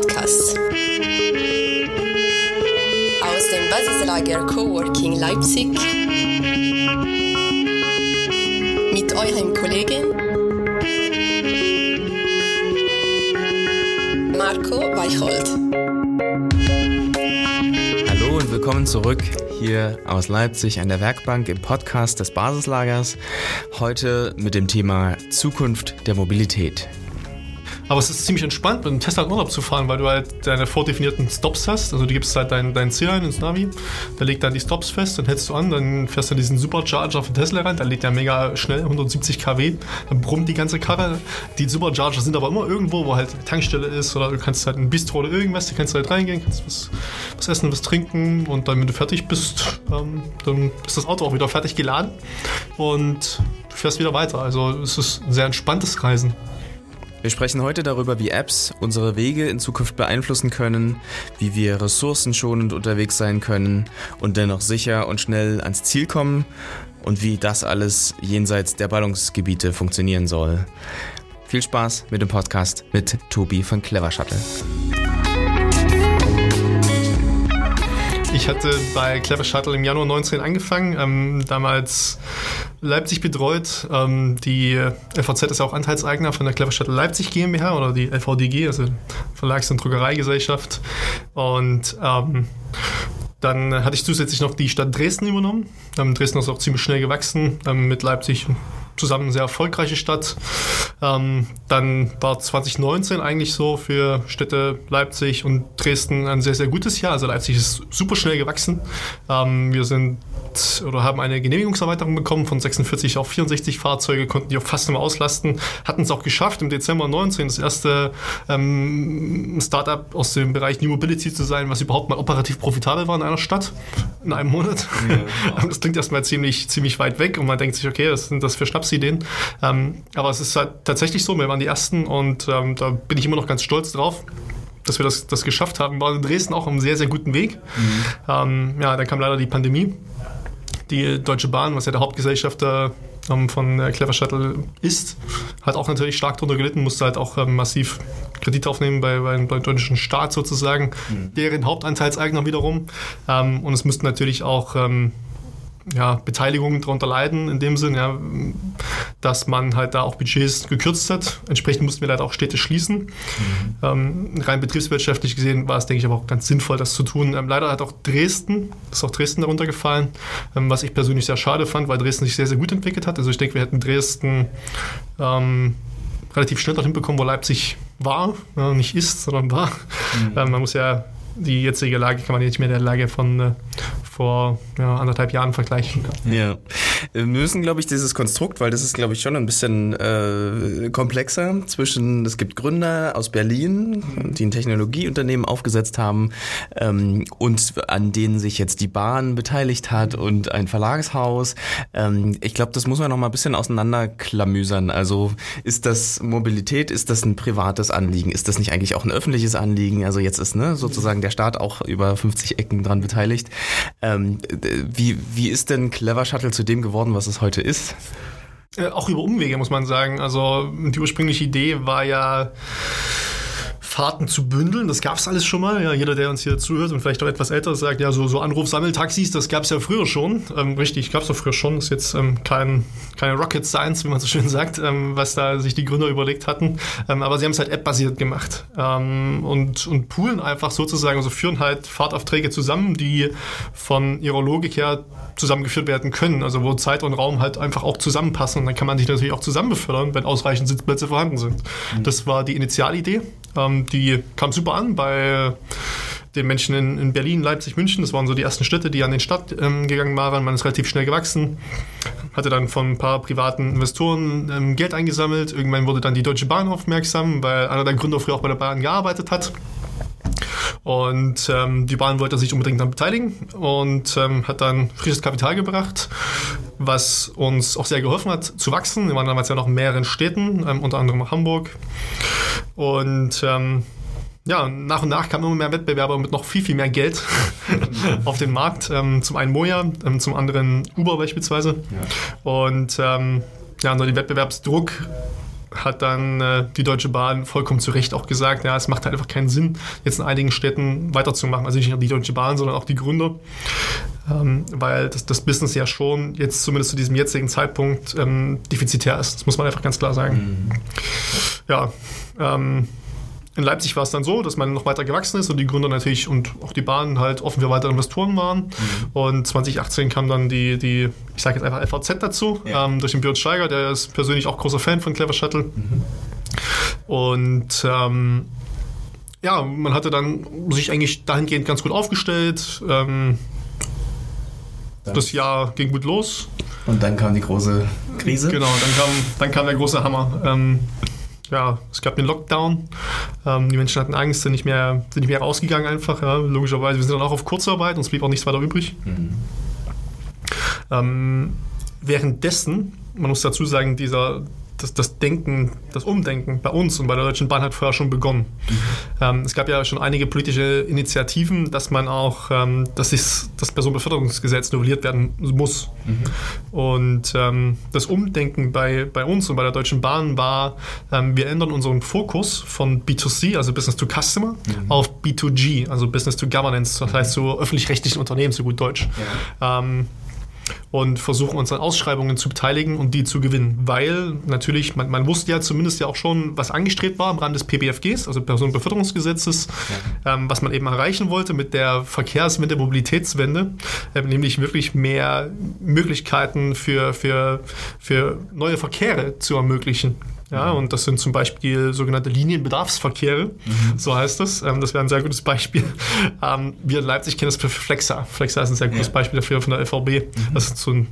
Podcast. Aus dem Basislager Coworking Leipzig mit eurem Kollegen Marco Weicholt. Hallo und willkommen zurück hier aus Leipzig an der Werkbank im Podcast des Basislagers. Heute mit dem Thema Zukunft der Mobilität. Aber es ist ziemlich entspannt, mit dem Tesla in Urlaub zu fahren, weil du halt deine vordefinierten Stops hast. Also du gibst halt dein, dein Ziel ein ins Navi, der legt dann die Stops fest, dann hältst du an, dann fährst du diesen Supercharger von Tesla rein, der lädt ja mega schnell, 170 kW, dann brummt die ganze Karre. Die Supercharger sind aber immer irgendwo, wo halt Tankstelle ist oder du kannst halt ein Bistro oder irgendwas, da kannst du halt reingehen, kannst was, was essen, was trinken und dann, wenn du fertig bist, ähm, dann ist das Auto auch wieder fertig geladen und du fährst wieder weiter. Also es ist ein sehr entspanntes Reisen. Wir sprechen heute darüber, wie Apps unsere Wege in Zukunft beeinflussen können, wie wir ressourcenschonend unterwegs sein können und dennoch sicher und schnell ans Ziel kommen und wie das alles jenseits der Ballungsgebiete funktionieren soll. Viel Spaß mit dem Podcast mit Tobi von Clever Shuttle. Ich hatte bei Clever Shuttle im Januar 19 angefangen, ähm, damals Leipzig betreut. Ähm, die FVZ ist auch Anteilseigner von der Clever Shuttle Leipzig GmbH oder die LVDG, also Verlags- und Druckereigesellschaft. Und ähm, dann hatte ich zusätzlich noch die Stadt Dresden übernommen. Ähm, Dresden ist auch ziemlich schnell gewachsen, ähm, mit Leipzig zusammen eine sehr erfolgreiche Stadt. Ähm, dann war 2019 eigentlich so für Städte Leipzig und Dresden ein sehr, sehr gutes Jahr. Also Leipzig ist super schnell gewachsen. Ähm, wir sind oder haben eine Genehmigungserweiterung bekommen von 46 auf 64 Fahrzeuge, konnten die auch fast immer auslasten, hatten es auch geschafft, im Dezember 19 das erste ähm, Startup aus dem Bereich New Mobility zu sein, was überhaupt mal operativ profitabel war in einer Stadt in einem Monat. Ja, das klingt erstmal ziemlich, ziemlich weit weg und man denkt sich, okay, was sind das für Schnapsideen? Ähm, aber es ist halt tatsächlich so, wir waren die Ersten und ähm, da bin ich immer noch ganz stolz drauf dass wir das, das geschafft haben. Wir waren in Dresden auch auf einem sehr, sehr guten Weg. Mhm. Ähm, ja, dann kam leider die Pandemie. Die Deutsche Bahn, was ja der Hauptgesellschafter ähm, von äh, Clever Shuttle ist, hat auch natürlich stark darunter gelitten, musste halt auch ähm, massiv Kredite aufnehmen bei, bei, beim deutschen Staat sozusagen, mhm. deren Hauptanteilseigner wiederum. Ähm, und es mussten natürlich auch ähm, ja, Beteiligungen darunter leiden, in dem Sinn, ja, dass man halt da auch Budgets gekürzt hat. Entsprechend mussten wir leider auch Städte schließen. Mhm. Ähm, rein betriebswirtschaftlich gesehen war es, denke ich, aber auch ganz sinnvoll, das zu tun. Ähm, leider hat auch Dresden, ist auch Dresden darunter gefallen, ähm, was ich persönlich sehr schade fand, weil Dresden sich sehr, sehr gut entwickelt hat. Also ich denke, wir hätten Dresden ähm, relativ schnell dorthin bekommen, wo Leipzig war, ja, nicht ist, sondern war. Mhm. Ähm, man muss ja die jetzige Lage kann man nicht mehr der Lage von äh, vor ja, anderthalb Jahren vergleichen. Ja. Wir müssen, glaube ich, dieses Konstrukt, weil das ist, glaube ich, schon ein bisschen äh, komplexer zwischen, es gibt Gründer aus Berlin, die ein Technologieunternehmen aufgesetzt haben ähm, und an denen sich jetzt die Bahn beteiligt hat und ein Verlagshaus. Ähm, ich glaube, das muss man noch mal ein bisschen auseinanderklamüsern. Also ist das Mobilität, ist das ein privates Anliegen? Ist das nicht eigentlich auch ein öffentliches Anliegen? Also jetzt ist ne, sozusagen der Staat auch über 50 Ecken dran beteiligt. Ähm, wie, wie ist denn Clever Shuttle zu dem geworden, was es heute ist? Äh, auch über Umwege, muss man sagen. Also die ursprüngliche Idee war ja Fahrten zu bündeln. Das gab es alles schon mal. Ja, jeder, der uns hier zuhört und vielleicht auch etwas älter ist, sagt, ja, so, so Anrufsammeltaxis, das gab es ja früher schon. Ähm, richtig, gab es doch früher schon. Das ist jetzt ähm, kein, keine Rocket Science, wie man so schön sagt, ähm, was da sich die Gründer überlegt hatten. Ähm, aber sie haben es halt app-basiert gemacht ähm, und, und poolen einfach sozusagen, also führen halt Fahrtaufträge zusammen, die von ihrer Logik her zusammengeführt werden können. Also wo Zeit und Raum halt einfach auch zusammenpassen. Und dann kann man sich natürlich auch zusammen befördern, wenn ausreichend Sitzplätze vorhanden sind. Mhm. Das war die Initialidee. Ähm, die kam super an bei den Menschen in, in, Berlin, Leipzig, München. Das waren so die ersten Städte, die an den Start ähm, gegangen waren. Man ist relativ schnell gewachsen, hatte dann von ein paar privaten Investoren ähm, Geld eingesammelt. Irgendwann wurde dann die Deutsche Bahn aufmerksam, weil einer der Gründer früher auch bei der Bahn gearbeitet hat. Und ähm, die Bahn wollte sich unbedingt dann beteiligen und ähm, hat dann frisches Kapital gebracht, was uns auch sehr geholfen hat zu wachsen. Wir waren damals ja noch in mehreren Städten, ähm, unter anderem Hamburg. Und ähm, ja, nach und nach kamen immer mehr Wettbewerber mit noch viel, viel mehr Geld auf den Markt. Ähm, zum einen Moja, ähm, zum anderen Uber beispielsweise. Ja. Und ähm, ja, nur den Wettbewerbsdruck hat dann äh, die Deutsche Bahn vollkommen zu Recht auch gesagt, ja, es macht halt einfach keinen Sinn, jetzt in einigen Städten weiterzumachen. Also nicht nur die Deutsche Bahn, sondern auch die Gründer. Ähm, weil das, das, Business ja schon jetzt zumindest zu diesem jetzigen Zeitpunkt ähm, defizitär ist. Das muss man einfach ganz klar sagen. Mhm. Ja, ähm, in Leipzig war es dann so, dass man noch weiter gewachsen ist und die Gründer natürlich und auch die Bahn halt offen für weitere Investoren waren. Mhm. Und 2018 kam dann die, die ich sage jetzt einfach FVZ dazu, ja. ähm, durch den Björn Steiger, der ist persönlich auch großer Fan von Clever Shuttle. Mhm. Und ähm, ja, man hatte dann sich eigentlich dahingehend ganz gut aufgestellt. Ähm, das Jahr ging gut los. Und dann kam die große Krise. Genau, dann kam, dann kam der große Hammer. Ähm, ja, es gab den Lockdown. Ähm, die Menschen hatten Angst, sind nicht mehr, sind nicht mehr rausgegangen einfach. Ja, logischerweise. Wir sind dann auch auf Kurzarbeit, uns blieb auch nichts weiter übrig. Mhm. Ähm, währenddessen, man muss dazu sagen, dieser, das, das Denken, das Umdenken bei uns und bei der Deutschen Bahn hat vorher schon begonnen. Mhm. Ähm, es gab ja schon einige politische Initiativen, dass man auch, ähm, dass das, das Personenbeförderungsgesetz novelliert werden muss. Mhm. Und ähm, das Umdenken bei, bei uns und bei der Deutschen Bahn war, ähm, wir ändern unseren Fokus von B2C, also Business to Customer, mhm. auf B2G, also Business to Governance, das heißt so öffentlich-rechtlichen Unternehmen, so gut Deutsch. Ja ähm, und versuchen uns an Ausschreibungen zu beteiligen und die zu gewinnen. Weil natürlich, man, man wusste ja zumindest ja auch schon, was angestrebt war im Rahmen des PBFGs, also Personenbeförderungsgesetzes, ja. ähm, was man eben erreichen wollte mit der Verkehrswende, Mobilitätswende, äh, nämlich wirklich mehr Möglichkeiten für, für, für neue Verkehre zu ermöglichen. Ja, und das sind zum Beispiel sogenannte Linienbedarfsverkehre, mhm. so heißt das. Ähm, das wäre ein sehr gutes Beispiel. Ähm, wir in Leipzig kennen das für Flexa. Flexa ist ein sehr gutes ja. Beispiel dafür von der LVB. Mhm. Das ist so ein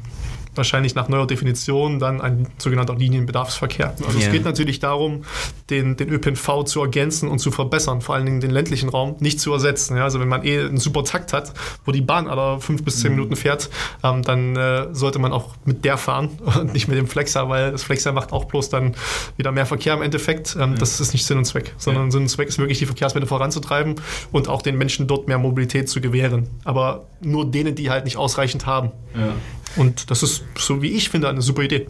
wahrscheinlich nach neuer Definition dann ein sogenannter Linienbedarfsverkehr. Also yeah. es geht natürlich darum, den, den ÖPNV zu ergänzen und zu verbessern, vor allen Dingen den ländlichen Raum nicht zu ersetzen. Ja, also wenn man eh einen super Takt hat, wo die Bahn alle fünf bis zehn mhm. Minuten fährt, ähm, dann äh, sollte man auch mit der fahren und nicht mit dem Flexer, weil das Flexer macht auch bloß dann wieder mehr Verkehr im Endeffekt. Ähm, ja. Das ist nicht Sinn und Zweck, sondern ja. Sinn und Zweck ist wirklich die Verkehrswende voranzutreiben und auch den Menschen dort mehr Mobilität zu gewähren. Aber nur denen, die halt nicht ausreichend haben. Ja. Und das ist, so wie ich finde, eine super Idee.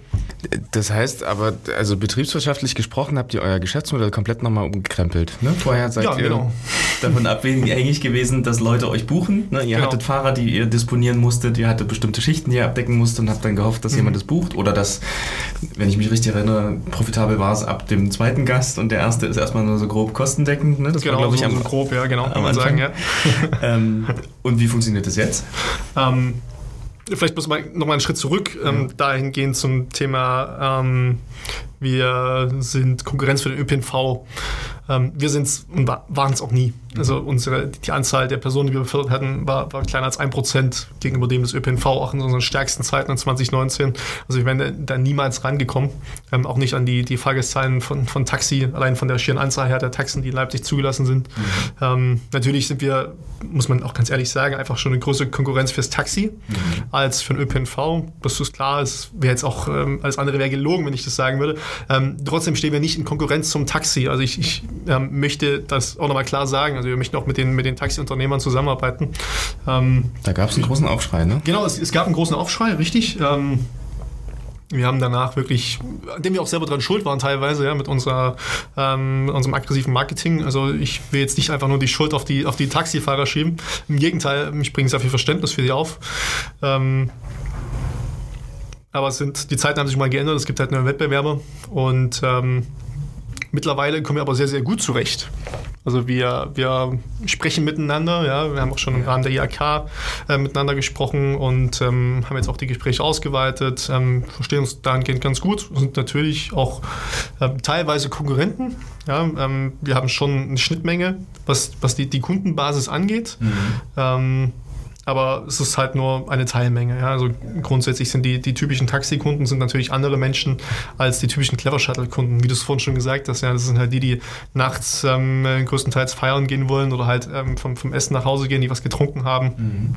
Das heißt aber, also betriebswirtschaftlich gesprochen, habt ihr euer Geschäftsmodell komplett nochmal umgekrempelt. Ne? Vorher seid ja, ihr genau. davon abhängig gewesen, dass Leute euch buchen. Ne? Ihr genau. hattet Fahrer, die ihr disponieren musstet, ihr hattet bestimmte Schichten, die ihr abdecken musstet und habt dann gehofft, dass mhm. jemand das bucht. Oder dass, wenn ich mich richtig erinnere, profitabel war es ab dem zweiten Gast und der erste ist erstmal nur so grob kostendeckend. Ne? Das genau, war, glaube ich, so am, grob, ja, genau, kann man sagen. Ja. ähm, und wie funktioniert das jetzt? Ähm, Vielleicht muss man nochmal einen Schritt zurück, ähm, dahingehend zum Thema, ähm, wir sind Konkurrenz für den ÖPNV. Ähm, wir sind es und waren es auch nie. Also unsere, die Anzahl der Personen, die wir befördert hatten, war, war kleiner als ein Prozent gegenüber dem des ÖPNV, auch in unseren stärksten Zeiten in 2019. Also wir wären da niemals rangekommen. Ähm, auch nicht an die, die Fahrgastzahlen von, von Taxi, allein von der schieren Anzahl her der Taxen, die in Leipzig zugelassen sind. Mhm. Ähm, natürlich sind wir, muss man auch ganz ehrlich sagen, einfach schon eine größere Konkurrenz fürs Taxi mhm. als für den ÖPNV. Das ist klar, es wäre jetzt auch, ähm, alles andere wäre gelogen, wenn ich das sagen würde. Ähm, trotzdem stehen wir nicht in Konkurrenz zum Taxi. Also ich, ich ähm, möchte das auch nochmal klar sagen. Also wir möchten auch mit den, mit den Taxiunternehmern zusammenarbeiten. Ähm, da gab es einen großen Aufschrei, ne? Genau, es, es gab einen großen Aufschrei, richtig. Ähm, wir haben danach wirklich, an dem wir auch selber dran schuld waren teilweise, ja, mit unserer, ähm, unserem aggressiven Marketing. Also ich will jetzt nicht einfach nur die Schuld auf die, auf die Taxifahrer schieben. Im Gegenteil, ich bringe sehr viel Verständnis für die auf. Ähm, aber es sind, die Zeiten haben sich mal geändert, es gibt halt neue Wettbewerber und ähm, mittlerweile kommen wir aber sehr, sehr gut zurecht. Also wir, wir sprechen miteinander, ja, wir haben auch schon im Rahmen der IAK äh, miteinander gesprochen und ähm, haben jetzt auch die Gespräche ausgeweitet, ähm, verstehen uns dahingehend ganz gut, sind natürlich auch ähm, teilweise Konkurrenten. Ja, ähm, wir haben schon eine Schnittmenge, was, was die, die Kundenbasis angeht. Mhm. Aber es ist halt nur eine Teilmenge. Ja? Also grundsätzlich sind die, die typischen Taxikunden sind natürlich andere Menschen als die typischen Clever Shuttle-Kunden. Wie du es vorhin schon gesagt hast, ja, das sind halt die, die nachts ähm, größtenteils feiern gehen wollen oder halt ähm, vom, vom Essen nach Hause gehen, die was getrunken haben. Mhm.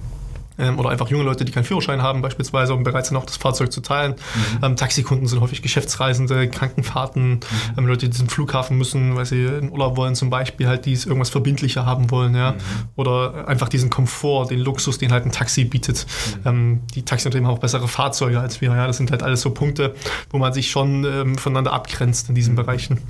Ähm, oder einfach junge Leute, die keinen Führerschein haben, beispielsweise, um bereit sind, auch das Fahrzeug zu teilen. Mhm. Ähm, Taxikunden sind häufig Geschäftsreisende, Krankenfahrten, mhm. ähm, Leute, die zum Flughafen müssen, weil sie in Urlaub wollen, zum Beispiel, halt, die irgendwas verbindlicher haben wollen, ja. Mhm. Oder einfach diesen Komfort, den Luxus, den halt ein Taxi bietet. Mhm. Ähm, die Taxiunternehmen haben auch bessere Fahrzeuge als wir, ja. Das sind halt alles so Punkte, wo man sich schon ähm, voneinander abgrenzt in diesen mhm. Bereichen.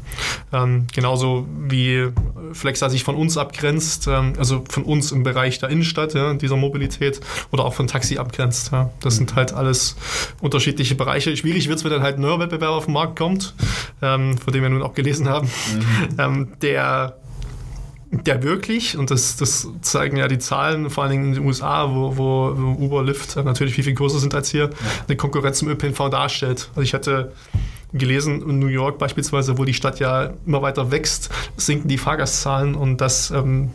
Ähm, genauso wie Flexa sich von uns abgrenzt, also von uns im Bereich der Innenstadt, ja, dieser Mobilität oder auch von Taxi abgrenzt. Ja. Das sind halt alles unterschiedliche Bereiche. Schwierig wird es, wenn dann halt ein neuer Wettbewerber auf den Markt kommt, ähm, von dem wir nun auch gelesen haben, mhm. ähm, der der wirklich, und das, das zeigen ja die Zahlen, vor allen Dingen in den USA, wo, wo, Uber, Lyft natürlich viel, viel größer sind als hier, eine Konkurrenz zum ÖPNV darstellt. Also ich hatte gelesen, in New York beispielsweise, wo die Stadt ja immer weiter wächst, sinken die Fahrgastzahlen und das ähm,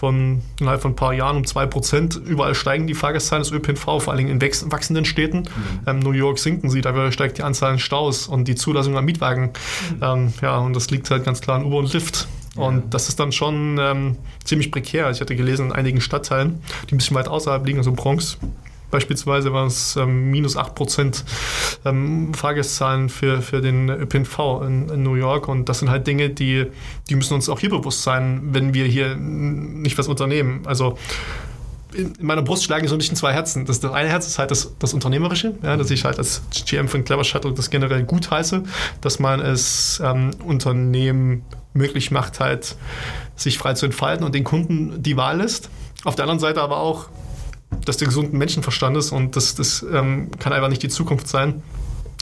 von innerhalb von ein paar Jahren um 2%. Überall steigen die Fahrgastzahlen des ÖPNV, vor allem in wachsenden Städten. Mhm. Ähm, New York sinken sie, dafür steigt die Anzahl an Staus und die Zulassung an Mietwagen. Mhm. Ähm, ja, und das liegt halt ganz klar an Uber und Lyft. Ja. Und das ist dann schon ähm, ziemlich prekär. Ich hatte gelesen, in einigen Stadtteilen, die ein bisschen weit außerhalb liegen, also Bronx, Beispielsweise waren es ähm, minus 8 Prozent ähm, Fahrgastzahlen für, für den ÖPNV in, in, New York. Und das sind halt Dinge, die, die müssen uns auch hier bewusst sein, wenn wir hier nicht was unternehmen. Also in meiner Brust schlagen so ein bisschen zwei Herzen. Das, das eine Herz ist halt das, das Unternehmerische, ja, dass ich halt als GM von Clever Shuttle das generell gut heiße, dass man es ähm, Unternehmen möglich macht, halt sich frei zu entfalten und den Kunden die Wahl lässt. Auf der anderen Seite aber auch des gesunden Menschenverstandes und das, das ähm, kann einfach nicht die Zukunft sein,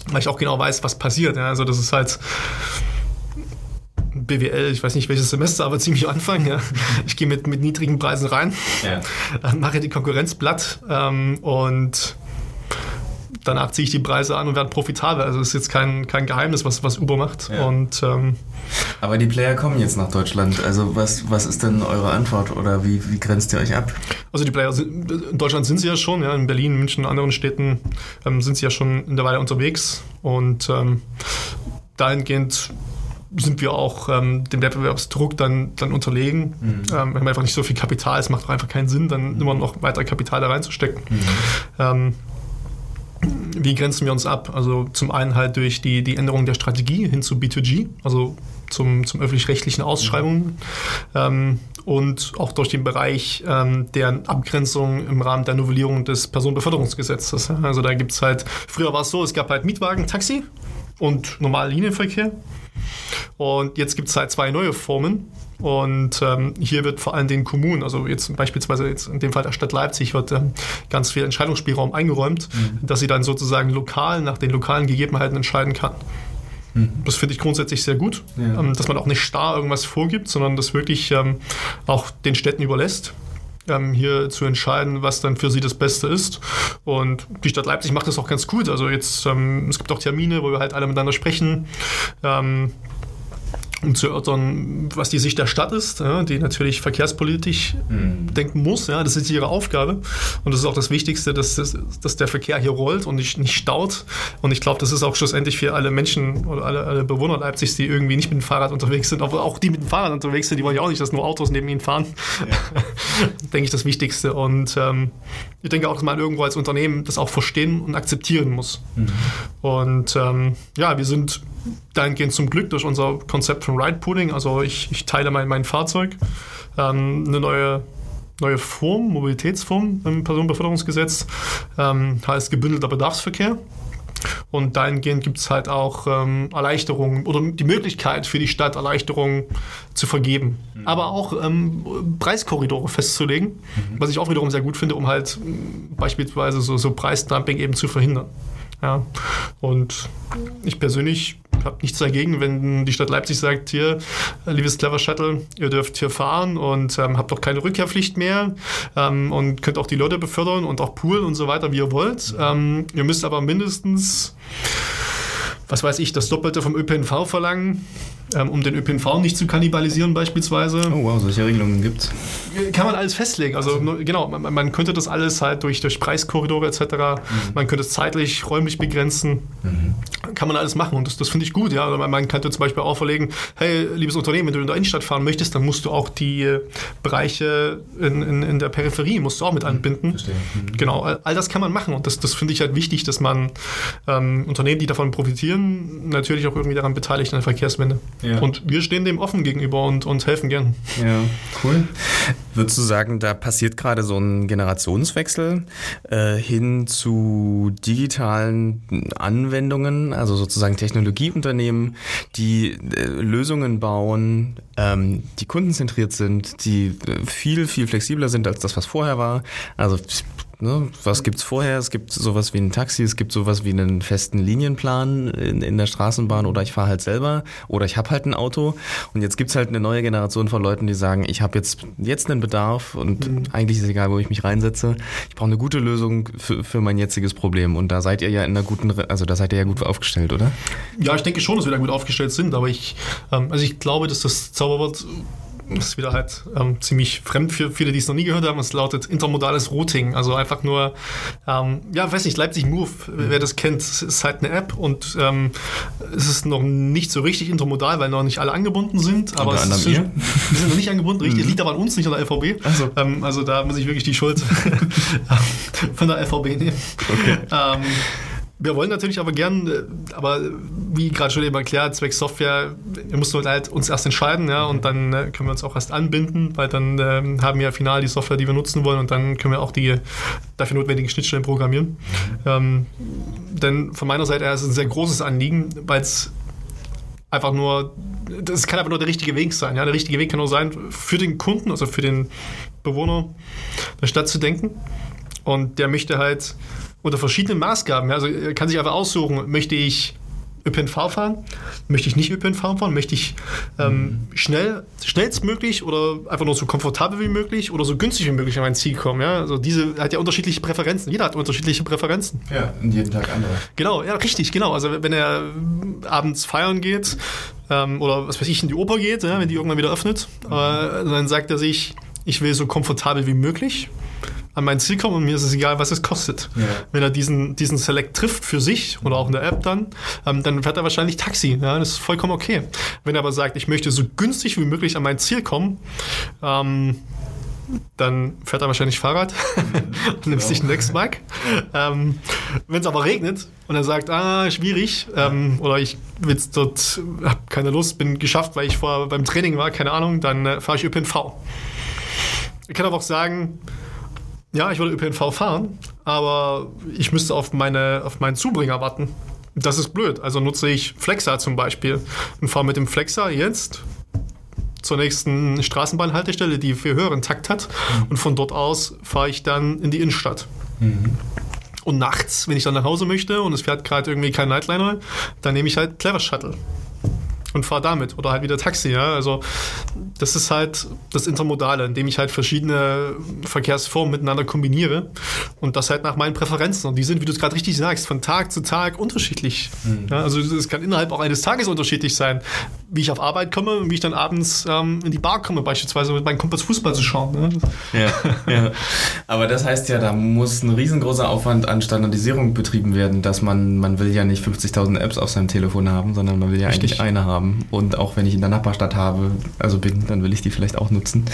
weil ich auch genau weiß, was passiert. Ja? Also das ist halt BWL, ich weiß nicht welches Semester, aber ziemlich am Anfang. Ja. Ich gehe mit, mit niedrigen Preisen rein, ja. mache die Konkurrenz platt ähm, und danach ziehe ich die Preise an und werde profitabel. Also das ist jetzt kein, kein Geheimnis, was, was Uber macht. Ja. Und, ähm, Aber die Player kommen jetzt nach Deutschland. Also was, was ist denn eure Antwort oder wie, wie grenzt ihr euch ab? Also die Player sind, in Deutschland sind sie ja schon, ja, in Berlin, München und anderen Städten ähm, sind sie ja schon in der Weile unterwegs. Und ähm, dahingehend sind wir auch ähm, dem Wettbewerbsdruck dann, dann unterlegen. Mhm. Ähm, wir haben einfach nicht so viel Kapital, es macht auch einfach keinen Sinn, dann mhm. immer noch weiter Kapital da reinzustecken. Mhm. Ähm, wie grenzen wir uns ab? Also zum einen halt durch die, die Änderung der Strategie hin zu B2G, also zum, zum öffentlich-rechtlichen Ausschreibungen ähm, und auch durch den Bereich ähm, der Abgrenzung im Rahmen der Novellierung des Personenbeförderungsgesetzes. Also da gibt es halt, früher war es so, es gab halt Mietwagen, Taxi und normalen Linienverkehr. Und jetzt gibt es halt zwei neue Formen. Und ähm, hier wird vor allem den Kommunen, also jetzt beispielsweise jetzt in dem Fall der Stadt Leipzig, wird ähm, ganz viel Entscheidungsspielraum eingeräumt, mhm. dass sie dann sozusagen lokal nach den lokalen Gegebenheiten entscheiden kann. Mhm. Das finde ich grundsätzlich sehr gut, ja. ähm, dass man auch nicht starr irgendwas vorgibt, sondern das wirklich ähm, auch den Städten überlässt ähm, hier zu entscheiden, was dann für sie das Beste ist. Und die Stadt Leipzig macht das auch ganz gut. Also jetzt, ähm, es gibt auch Termine, wo wir halt alle miteinander sprechen. Um zu erörtern, was die Sicht der Stadt ist, ja, die natürlich verkehrspolitisch mhm. denken muss. Ja, das ist ihre Aufgabe. Und das ist auch das Wichtigste, dass, dass, dass der Verkehr hier rollt und nicht, nicht staut. Und ich glaube, das ist auch schlussendlich für alle Menschen oder alle, alle Bewohner Leipzigs, die irgendwie nicht mit dem Fahrrad unterwegs sind, aber auch die mit dem Fahrrad unterwegs sind, die wollen ja auch nicht, dass nur Autos neben ihnen fahren. Ja. denke ich, das Wichtigste. Und ähm, ich denke auch, dass man irgendwo als Unternehmen das auch verstehen und akzeptieren muss. Mhm. Und ähm, ja, wir sind dahingehend zum Glück durch unser Konzept von Ride Pooling, also ich, ich teile mein, mein Fahrzeug, ähm, eine neue neue Form, Mobilitätsform im Personenbeförderungsgesetz, ähm, heißt gebündelter Bedarfsverkehr. Und dahingehend gibt es halt auch ähm, Erleichterungen oder die Möglichkeit für die Stadt Erleichterungen zu vergeben. Mhm. Aber auch ähm, Preiskorridore festzulegen, mhm. was ich auch wiederum sehr gut finde, um halt beispielsweise so, so Preisdumping eben zu verhindern. Ja. Und ich persönlich habe nichts dagegen, wenn die Stadt Leipzig sagt, hier, liebes Clever Shuttle, ihr dürft hier fahren und ähm, habt auch keine Rückkehrpflicht mehr ähm, und könnt auch die Leute befördern und auch poolen und so weiter, wie ihr wollt. Ähm, ihr müsst aber mindestens, was weiß ich, das Doppelte vom ÖPNV verlangen ähm, um den ÖPNV nicht zu kannibalisieren beispielsweise. Oh wow, solche Regelungen gibt es. Kann man alles festlegen. Also genau, man, man könnte das alles halt durch, durch Preiskorridore etc., mhm. man könnte es zeitlich, räumlich begrenzen. Mhm. Kann man alles machen und das, das finde ich gut. Ja? Also man, man könnte zum Beispiel auch verlegen, hey, liebes Unternehmen, wenn du in der Innenstadt fahren möchtest, dann musst du auch die äh, Bereiche in, in, in, der Peripherie musst du auch mit mhm. anbinden. Mhm. Genau, all, all, das kann man machen und das, das finde ich halt wichtig, dass man ähm, Unternehmen, die davon profitieren, natürlich auch irgendwie daran beteiligt an der Verkehrswende. Ja. Und wir stehen dem offen gegenüber und, und helfen gern. Ja, cool. Würdest du sagen, da passiert gerade so ein Generationswechsel äh, hin zu digitalen Anwendungen, also sozusagen Technologieunternehmen, die äh, Lösungen bauen, ähm, die kundenzentriert sind, die äh, viel, viel flexibler sind als das, was vorher war. Also Ne? Was gibt's vorher? Es gibt sowas wie ein Taxi, es gibt sowas wie einen festen Linienplan in, in der Straßenbahn oder ich fahre halt selber oder ich habe halt ein Auto. Und jetzt gibt's halt eine neue Generation von Leuten, die sagen, ich habe jetzt, jetzt einen Bedarf und mhm. eigentlich ist es egal, wo ich mich reinsetze. Ich brauche eine gute Lösung für, für mein jetziges Problem. Und da seid ihr ja in einer guten, also da seid ihr ja gut aufgestellt, oder? Ja, ich denke schon, dass wir da gut aufgestellt sind, aber ich, ähm, also ich glaube, dass das Zauberwort ist wieder halt ähm, ziemlich fremd für viele, die es noch nie gehört haben. Es lautet intermodales Routing. Also einfach nur, ähm, ja, weiß nicht, Leipzig Move, wer das kennt, ist halt eine App und ähm, es ist noch nicht so richtig intermodal, weil noch nicht alle angebunden sind. Aber Unter ist, wir? wir sind noch nicht angebunden, richtig. Mhm. liegt aber an uns, nicht an der LVB. Also, ähm, also da muss ich wirklich die Schuld von der LVB nehmen. Okay. Wir wollen natürlich aber gern, äh, aber wie gerade schon eben erklärt, Zweck Software, wir mussten halt uns erst entscheiden, ja, und dann äh, können wir uns auch erst anbinden, weil dann ähm, haben wir ja final die Software, die wir nutzen wollen, und dann können wir auch die dafür notwendigen Schnittstellen programmieren. Ähm, denn von meiner Seite her ist es ein sehr großes Anliegen, weil es einfach nur, das kann einfach nur der richtige Weg sein. Ja? Der richtige Weg kann nur sein, für den Kunden, also für den Bewohner der Stadt zu denken. Und der möchte halt unter verschiedenen Maßgaben. Also er kann sich einfach aussuchen, möchte ich ÖPNV fahren? Möchte ich nicht ÖPNV fahren? Möchte ich ähm, mhm. schnell, schnellstmöglich oder einfach nur so komfortabel wie möglich oder so günstig wie möglich an mein Ziel kommen? Ja? Also diese hat ja unterschiedliche Präferenzen. Jeder hat unterschiedliche Präferenzen. Ja, und jeden Tag andere. Genau, ja, richtig, genau. Also wenn er abends feiern geht ähm, oder was weiß ich, in die Oper geht, ja, wenn die irgendwann wieder öffnet, mhm. äh, dann sagt er sich, ich will so komfortabel wie möglich an mein Ziel kommen und mir ist es egal, was es kostet. Ja. Wenn er diesen, diesen Select trifft für sich oder auch in der App dann, ähm, dann fährt er wahrscheinlich Taxi. Ja, das ist vollkommen okay. Wenn er aber sagt, ich möchte so günstig wie möglich an mein Ziel kommen, ähm, dann fährt er wahrscheinlich Fahrrad und nimmt sich einen Nextbike. Ähm, Wenn es aber regnet und er sagt, ah, schwierig, ähm, oder ich will's dort, habe keine Lust, bin geschafft, weil ich vorher beim Training war, keine Ahnung, dann äh, fahre ich ÖPNV. Ich kann aber auch sagen, ja, ich würde ÖPNV fahren, aber ich müsste auf, meine, auf meinen Zubringer warten. Das ist blöd. Also nutze ich Flexa zum Beispiel und fahre mit dem Flexa jetzt zur nächsten Straßenbahnhaltestelle, die für höheren Takt hat. Mhm. Und von dort aus fahre ich dann in die Innenstadt. Mhm. Und nachts, wenn ich dann nach Hause möchte und es fährt gerade irgendwie kein Nightliner, dann nehme ich halt Clever Shuttle und fahre damit oder halt wieder Taxi. Ja? Also das ist halt das Intermodale, indem ich halt verschiedene Verkehrsformen miteinander kombiniere und das halt nach meinen Präferenzen. Und die sind, wie du es gerade richtig sagst, von Tag zu Tag unterschiedlich. Mhm. Ja, also es kann innerhalb auch eines Tages unterschiedlich sein, wie ich auf Arbeit komme und wie ich dann abends ähm, in die Bar komme, beispielsweise mit meinem Kumpels Fußball zu schauen. Ne? Ja, ja. Aber das heißt ja, da muss ein riesengroßer Aufwand an Standardisierung betrieben werden, dass man, man will ja nicht 50.000 Apps auf seinem Telefon haben, sondern man will ja richtig. eigentlich eine haben. Und auch wenn ich in der Nachbarstadt habe, also bin, dann will ich die vielleicht auch nutzen.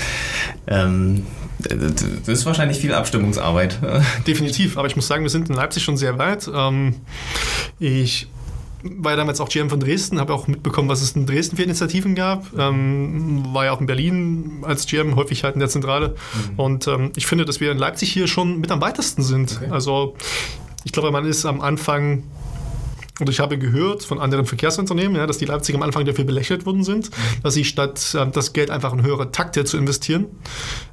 Ähm, das ist wahrscheinlich viel Abstimmungsarbeit. Definitiv, aber ich muss sagen, wir sind in Leipzig schon sehr weit. Ähm, ich war ja damals auch GM von Dresden, habe auch mitbekommen, was es in Dresden für Initiativen gab. Ähm, war ja auch in Berlin als GM häufig halt in der Zentrale. Mhm. Und ähm, ich finde, dass wir in Leipzig hier schon mit am weitesten sind. Okay. Also ich glaube, man ist am Anfang und ich habe gehört von anderen Verkehrsunternehmen, ja, dass die Leipzig am Anfang dafür belächelt worden sind, dass sie statt ähm, das Geld einfach in höhere Takte zu investieren,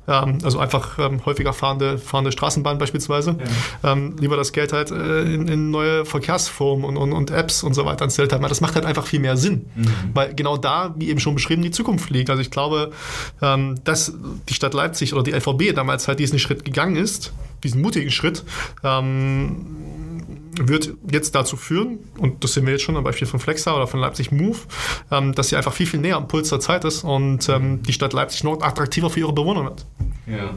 ähm, also einfach ähm, häufiger fahrende, fahrende Straßenbahn beispielsweise, ja. Ähm, lieber das Geld halt äh, in, in, neue Verkehrsformen und, und, und, Apps und so weiter installiert haben. Das macht halt einfach viel mehr Sinn, mhm. weil genau da, wie eben schon beschrieben, die Zukunft liegt. Also ich glaube, ähm, dass die Stadt Leipzig oder die LVB damals halt diesen Schritt gegangen ist, diesen mutigen Schritt, ähm, wird jetzt dazu führen, und das sehen wir jetzt schon am Beispiel von Flexa oder von Leipzig Move, ähm, dass sie einfach viel, viel näher am Puls der Zeit ist und ähm, die Stadt Leipzig noch attraktiver für ihre Bewohner wird. Ja.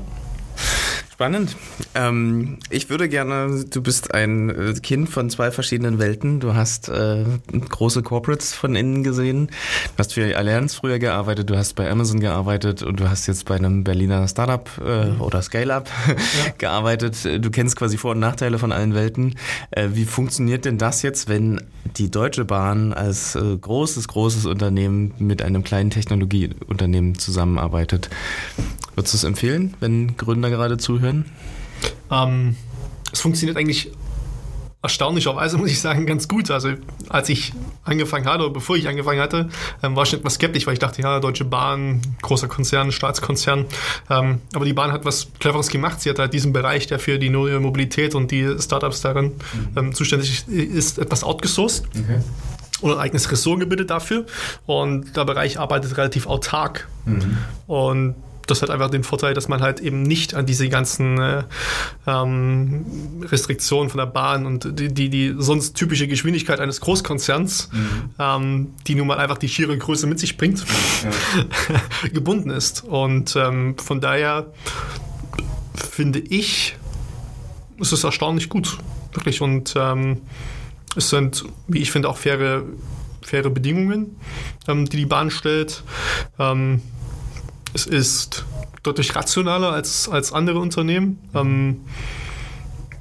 Spannend. Ähm, ich würde gerne, du bist ein äh, Kind von zwei verschiedenen Welten. Du hast äh, große Corporates von innen gesehen. Du hast für Allianz früher gearbeitet, du hast bei Amazon gearbeitet und du hast jetzt bei einem Berliner Startup äh, mhm. oder Scale-Up ja. gearbeitet. Du kennst quasi Vor- und Nachteile von allen Welten. Äh, wie funktioniert denn das jetzt, wenn die Deutsche Bahn als äh, großes, großes Unternehmen mit einem kleinen Technologieunternehmen zusammenarbeitet? Würdest du es empfehlen, wenn Gründer gerade zuhören? Ähm, es funktioniert eigentlich erstaunlicherweise, muss ich sagen, ganz gut. Also als ich angefangen hatte, oder bevor ich angefangen hatte, ähm, war ich etwas skeptisch, weil ich dachte, ja, Deutsche Bahn, großer Konzern, Staatskonzern. Ähm, aber die Bahn hat was Cleveres gemacht. Sie hat halt diesen Bereich, der für die neue Mobilität und die Startups darin mhm. ähm, zuständig ist, etwas outgesourced. Okay oder ein eigenes Ressort gebildet dafür. Und der Bereich arbeitet relativ autark. Mhm. Und das hat einfach den Vorteil, dass man halt eben nicht an diese ganzen äh, ähm, Restriktionen von der Bahn und die, die, die, sonst typische Geschwindigkeit eines Großkonzerns, mhm. ähm, die nun mal einfach die schiere Größe mit sich bringt, ja. gebunden ist. Und ähm, von daher finde ich, es ist erstaunlich gut, wirklich. Und ähm, es sind, wie ich finde, auch faire, faire Bedingungen, ähm, die die Bahn stellt. Ähm, es ist deutlich rationaler als, als andere Unternehmen. Ähm,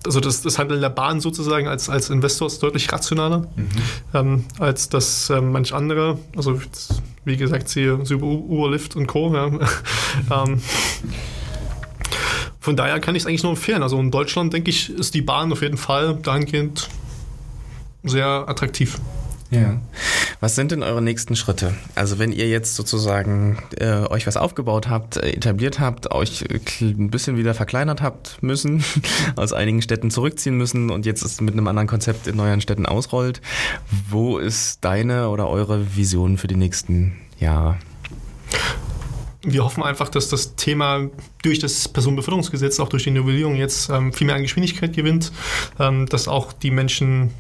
also das, das Handeln der Bahn sozusagen als, als Investor ist deutlich rationaler mhm. ähm, als das äh, manch andere. Also wie gesagt, sie, sie über Uber, Lyft und Co. Ja. ähm, von daher kann ich es eigentlich nur empfehlen. Also in Deutschland, denke ich, ist die Bahn auf jeden Fall dahingehend sehr attraktiv. Ja. Was sind denn eure nächsten Schritte? Also wenn ihr jetzt sozusagen äh, euch was aufgebaut habt, äh, etabliert habt, euch ein bisschen wieder verkleinert habt müssen, aus einigen Städten zurückziehen müssen und jetzt es mit einem anderen Konzept in neuen Städten ausrollt, wo ist deine oder eure Vision für die nächsten Jahre? wir hoffen einfach, dass das Thema durch das Personenbeförderungsgesetz, auch durch die Novellierung jetzt ähm, viel mehr an Geschwindigkeit gewinnt, ähm, dass auch die Menschen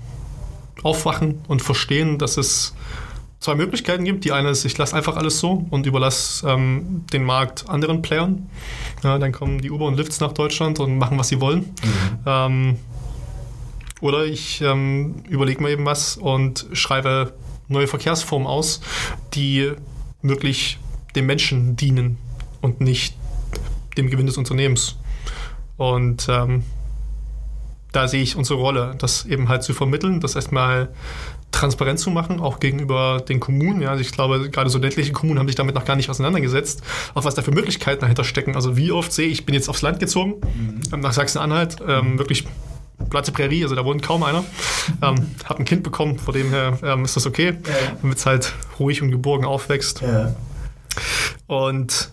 aufwachen und verstehen, dass es zwei Möglichkeiten gibt. Die eine ist, ich lasse einfach alles so und überlasse ähm, den Markt anderen Playern. Ja, dann kommen die Uber und Lifts nach Deutschland und machen, was sie wollen. Mhm. Ähm, oder ich ähm, überlege mir eben was und schreibe neue Verkehrsformen aus, die wirklich dem Menschen dienen und nicht dem Gewinn des Unternehmens. Und ähm, da sehe ich unsere Rolle, das eben halt zu vermitteln, das erstmal transparent zu machen, auch gegenüber den Kommunen. Ja, also ich glaube, gerade so ländliche Kommunen haben sich damit noch gar nicht auseinandergesetzt, auch was da für Möglichkeiten dahinter stecken. Also wie oft sehe ich, ich bin jetzt aufs Land gezogen, mhm. nach Sachsen-Anhalt, ähm, wirklich platte Prärie, also da wohnt kaum einer. Ähm, hab ein Kind bekommen, vor dem her ähm, ist das okay, ja. damit es halt ruhig und geborgen aufwächst. Ja. Und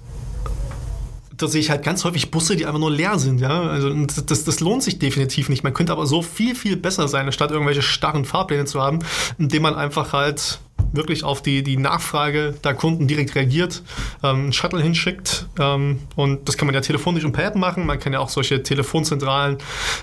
da sehe ich halt ganz häufig Busse, die einfach nur leer sind, ja. Also das, das lohnt sich definitiv nicht. Man könnte aber so viel, viel besser sein, statt irgendwelche starren Fahrpläne zu haben, indem man einfach halt wirklich auf die, die Nachfrage der Kunden direkt reagiert, ähm, einen Shuttle hinschickt. Ähm, und das kann man ja telefonisch und per App machen. Man kann ja auch solche Telefonzentralen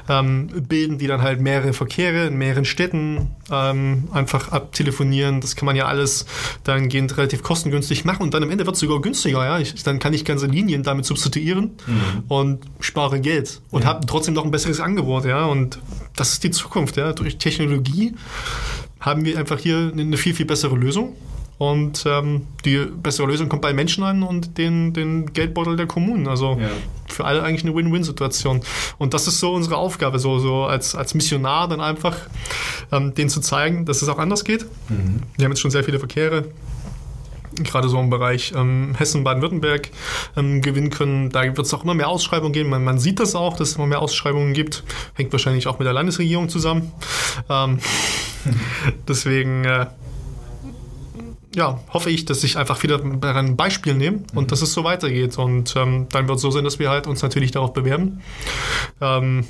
ähm, bilden, die dann halt mehrere Verkehre in mehreren Städten ähm, einfach abtelefonieren. Das kann man ja alles dann gehend relativ kostengünstig machen. Und dann am Ende wird es sogar günstiger. Ja? Ich, dann kann ich ganze Linien damit substituieren mhm. und spare Geld und ja. habe trotzdem noch ein besseres Angebot. Ja? Und das ist die Zukunft. Ja? Durch Technologie haben wir einfach hier eine viel, viel bessere Lösung. Und ähm, die bessere Lösung kommt bei Menschen an und den, den Geldbeutel der Kommunen. Also ja. für alle eigentlich eine Win-Win-Situation. Und das ist so unsere Aufgabe, so, so als, als Missionar dann einfach ähm, denen zu zeigen, dass es auch anders geht. Mhm. Wir haben jetzt schon sehr viele Verkehre gerade so im Bereich ähm, Hessen, Baden-Württemberg ähm, gewinnen können. Da wird es auch immer mehr Ausschreibungen geben. Man, man, sieht das auch, dass es immer mehr Ausschreibungen gibt. Hängt wahrscheinlich auch mit der Landesregierung zusammen. Ähm, Deswegen äh, ja, hoffe ich, dass ich einfach wieder ein Beispiel nehme und mhm. dass es so weitergeht. Und ähm, dann wird es so sein, dass wir halt uns natürlich darauf bewerben. Ähm,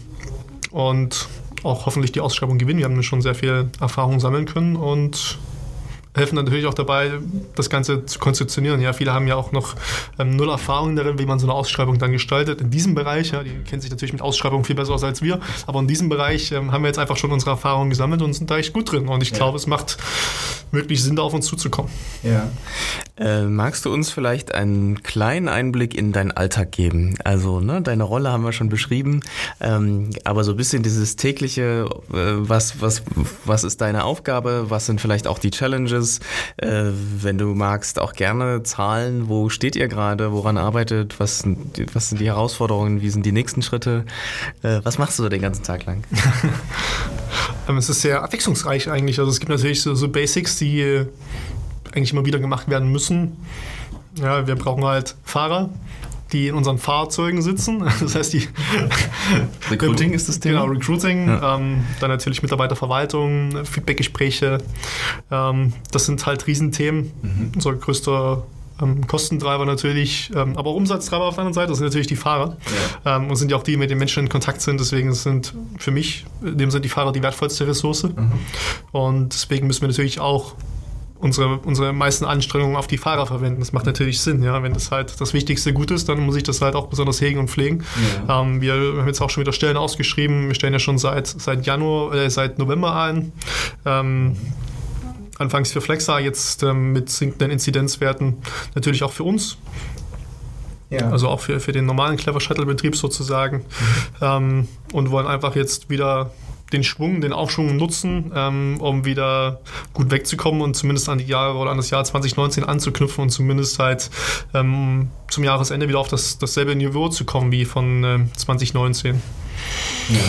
und auch hoffentlich die Ausschreibung gewinnen. Wir haben schon sehr viel Erfahrung sammeln können und helfen natürlich auch dabei, das Ganze zu konzeptionieren. Ja, viele haben ja auch noch ähm, null Erfahrung darin, wie man so eine Ausschreibung dann gestaltet. In diesem Bereich, ja, die kennen sich natürlich mit Ausschreibungen viel besser aus als wir, aber in diesem Bereich ähm, haben wir jetzt einfach schon unsere Erfahrungen gesammelt und sind da echt gut drin. Und ich ja. glaube, es macht wirklich Sinn, da auf uns zuzukommen. Ja. Äh, magst du uns vielleicht einen kleinen Einblick in deinen Alltag geben? Also, ne, deine Rolle haben wir schon beschrieben, ähm, aber so ein bisschen dieses tägliche, äh, was, was, was ist deine Aufgabe? Was sind vielleicht auch die Challenges? Äh, wenn du magst, auch gerne Zahlen. Wo steht ihr gerade? Woran arbeitet? Was sind, die, was sind die Herausforderungen? Wie sind die nächsten Schritte? Äh, was machst du den ganzen Tag lang? Ähm, es ist sehr abwechslungsreich eigentlich. Also es gibt natürlich so, so Basics, die äh, eigentlich immer wieder gemacht werden müssen. Ja, wir brauchen halt Fahrer, die in unseren Fahrzeugen sitzen. Das heißt, die Recruiting ist das Thema. Genau, Recruiting. Ja. Ähm, dann natürlich Mitarbeiterverwaltung, Feedbackgespräche. Ähm, das sind halt Riesenthemen. Mhm. Unser größter ähm, Kostentreiber natürlich, ähm, aber auch Umsatztreiber auf der anderen Seite, das sind natürlich die Fahrer. Ja. Ähm, und sind ja auch die, die mit den Menschen in Kontakt sind. Deswegen sind für mich, in dem sind die Fahrer die wertvollste Ressource. Mhm. Und deswegen müssen wir natürlich auch unsere, unsere meisten Anstrengungen auf die Fahrer verwenden. Das macht natürlich Sinn, ja. Wenn das halt das wichtigste Gut ist, dann muss ich das halt auch besonders hegen und pflegen. Ja. Ähm, wir haben jetzt auch schon wieder Stellen ausgeschrieben. Wir stellen ja schon seit, seit Januar, äh, seit November ein. Ähm, anfangs für Flexa, jetzt ähm, mit sinkenden Inzidenzwerten natürlich auch für uns. Ja. Also auch für, für den normalen Clever Shuttle-Betrieb sozusagen. Mhm. Ähm, und wollen einfach jetzt wieder den Schwung, den Aufschwung nutzen, ähm, um wieder gut wegzukommen und zumindest an die Jahre oder an das Jahr 2019 anzuknüpfen und zumindest halt ähm, zum Jahresende wieder auf das, dasselbe Niveau zu kommen wie von ähm, 2019. Ja.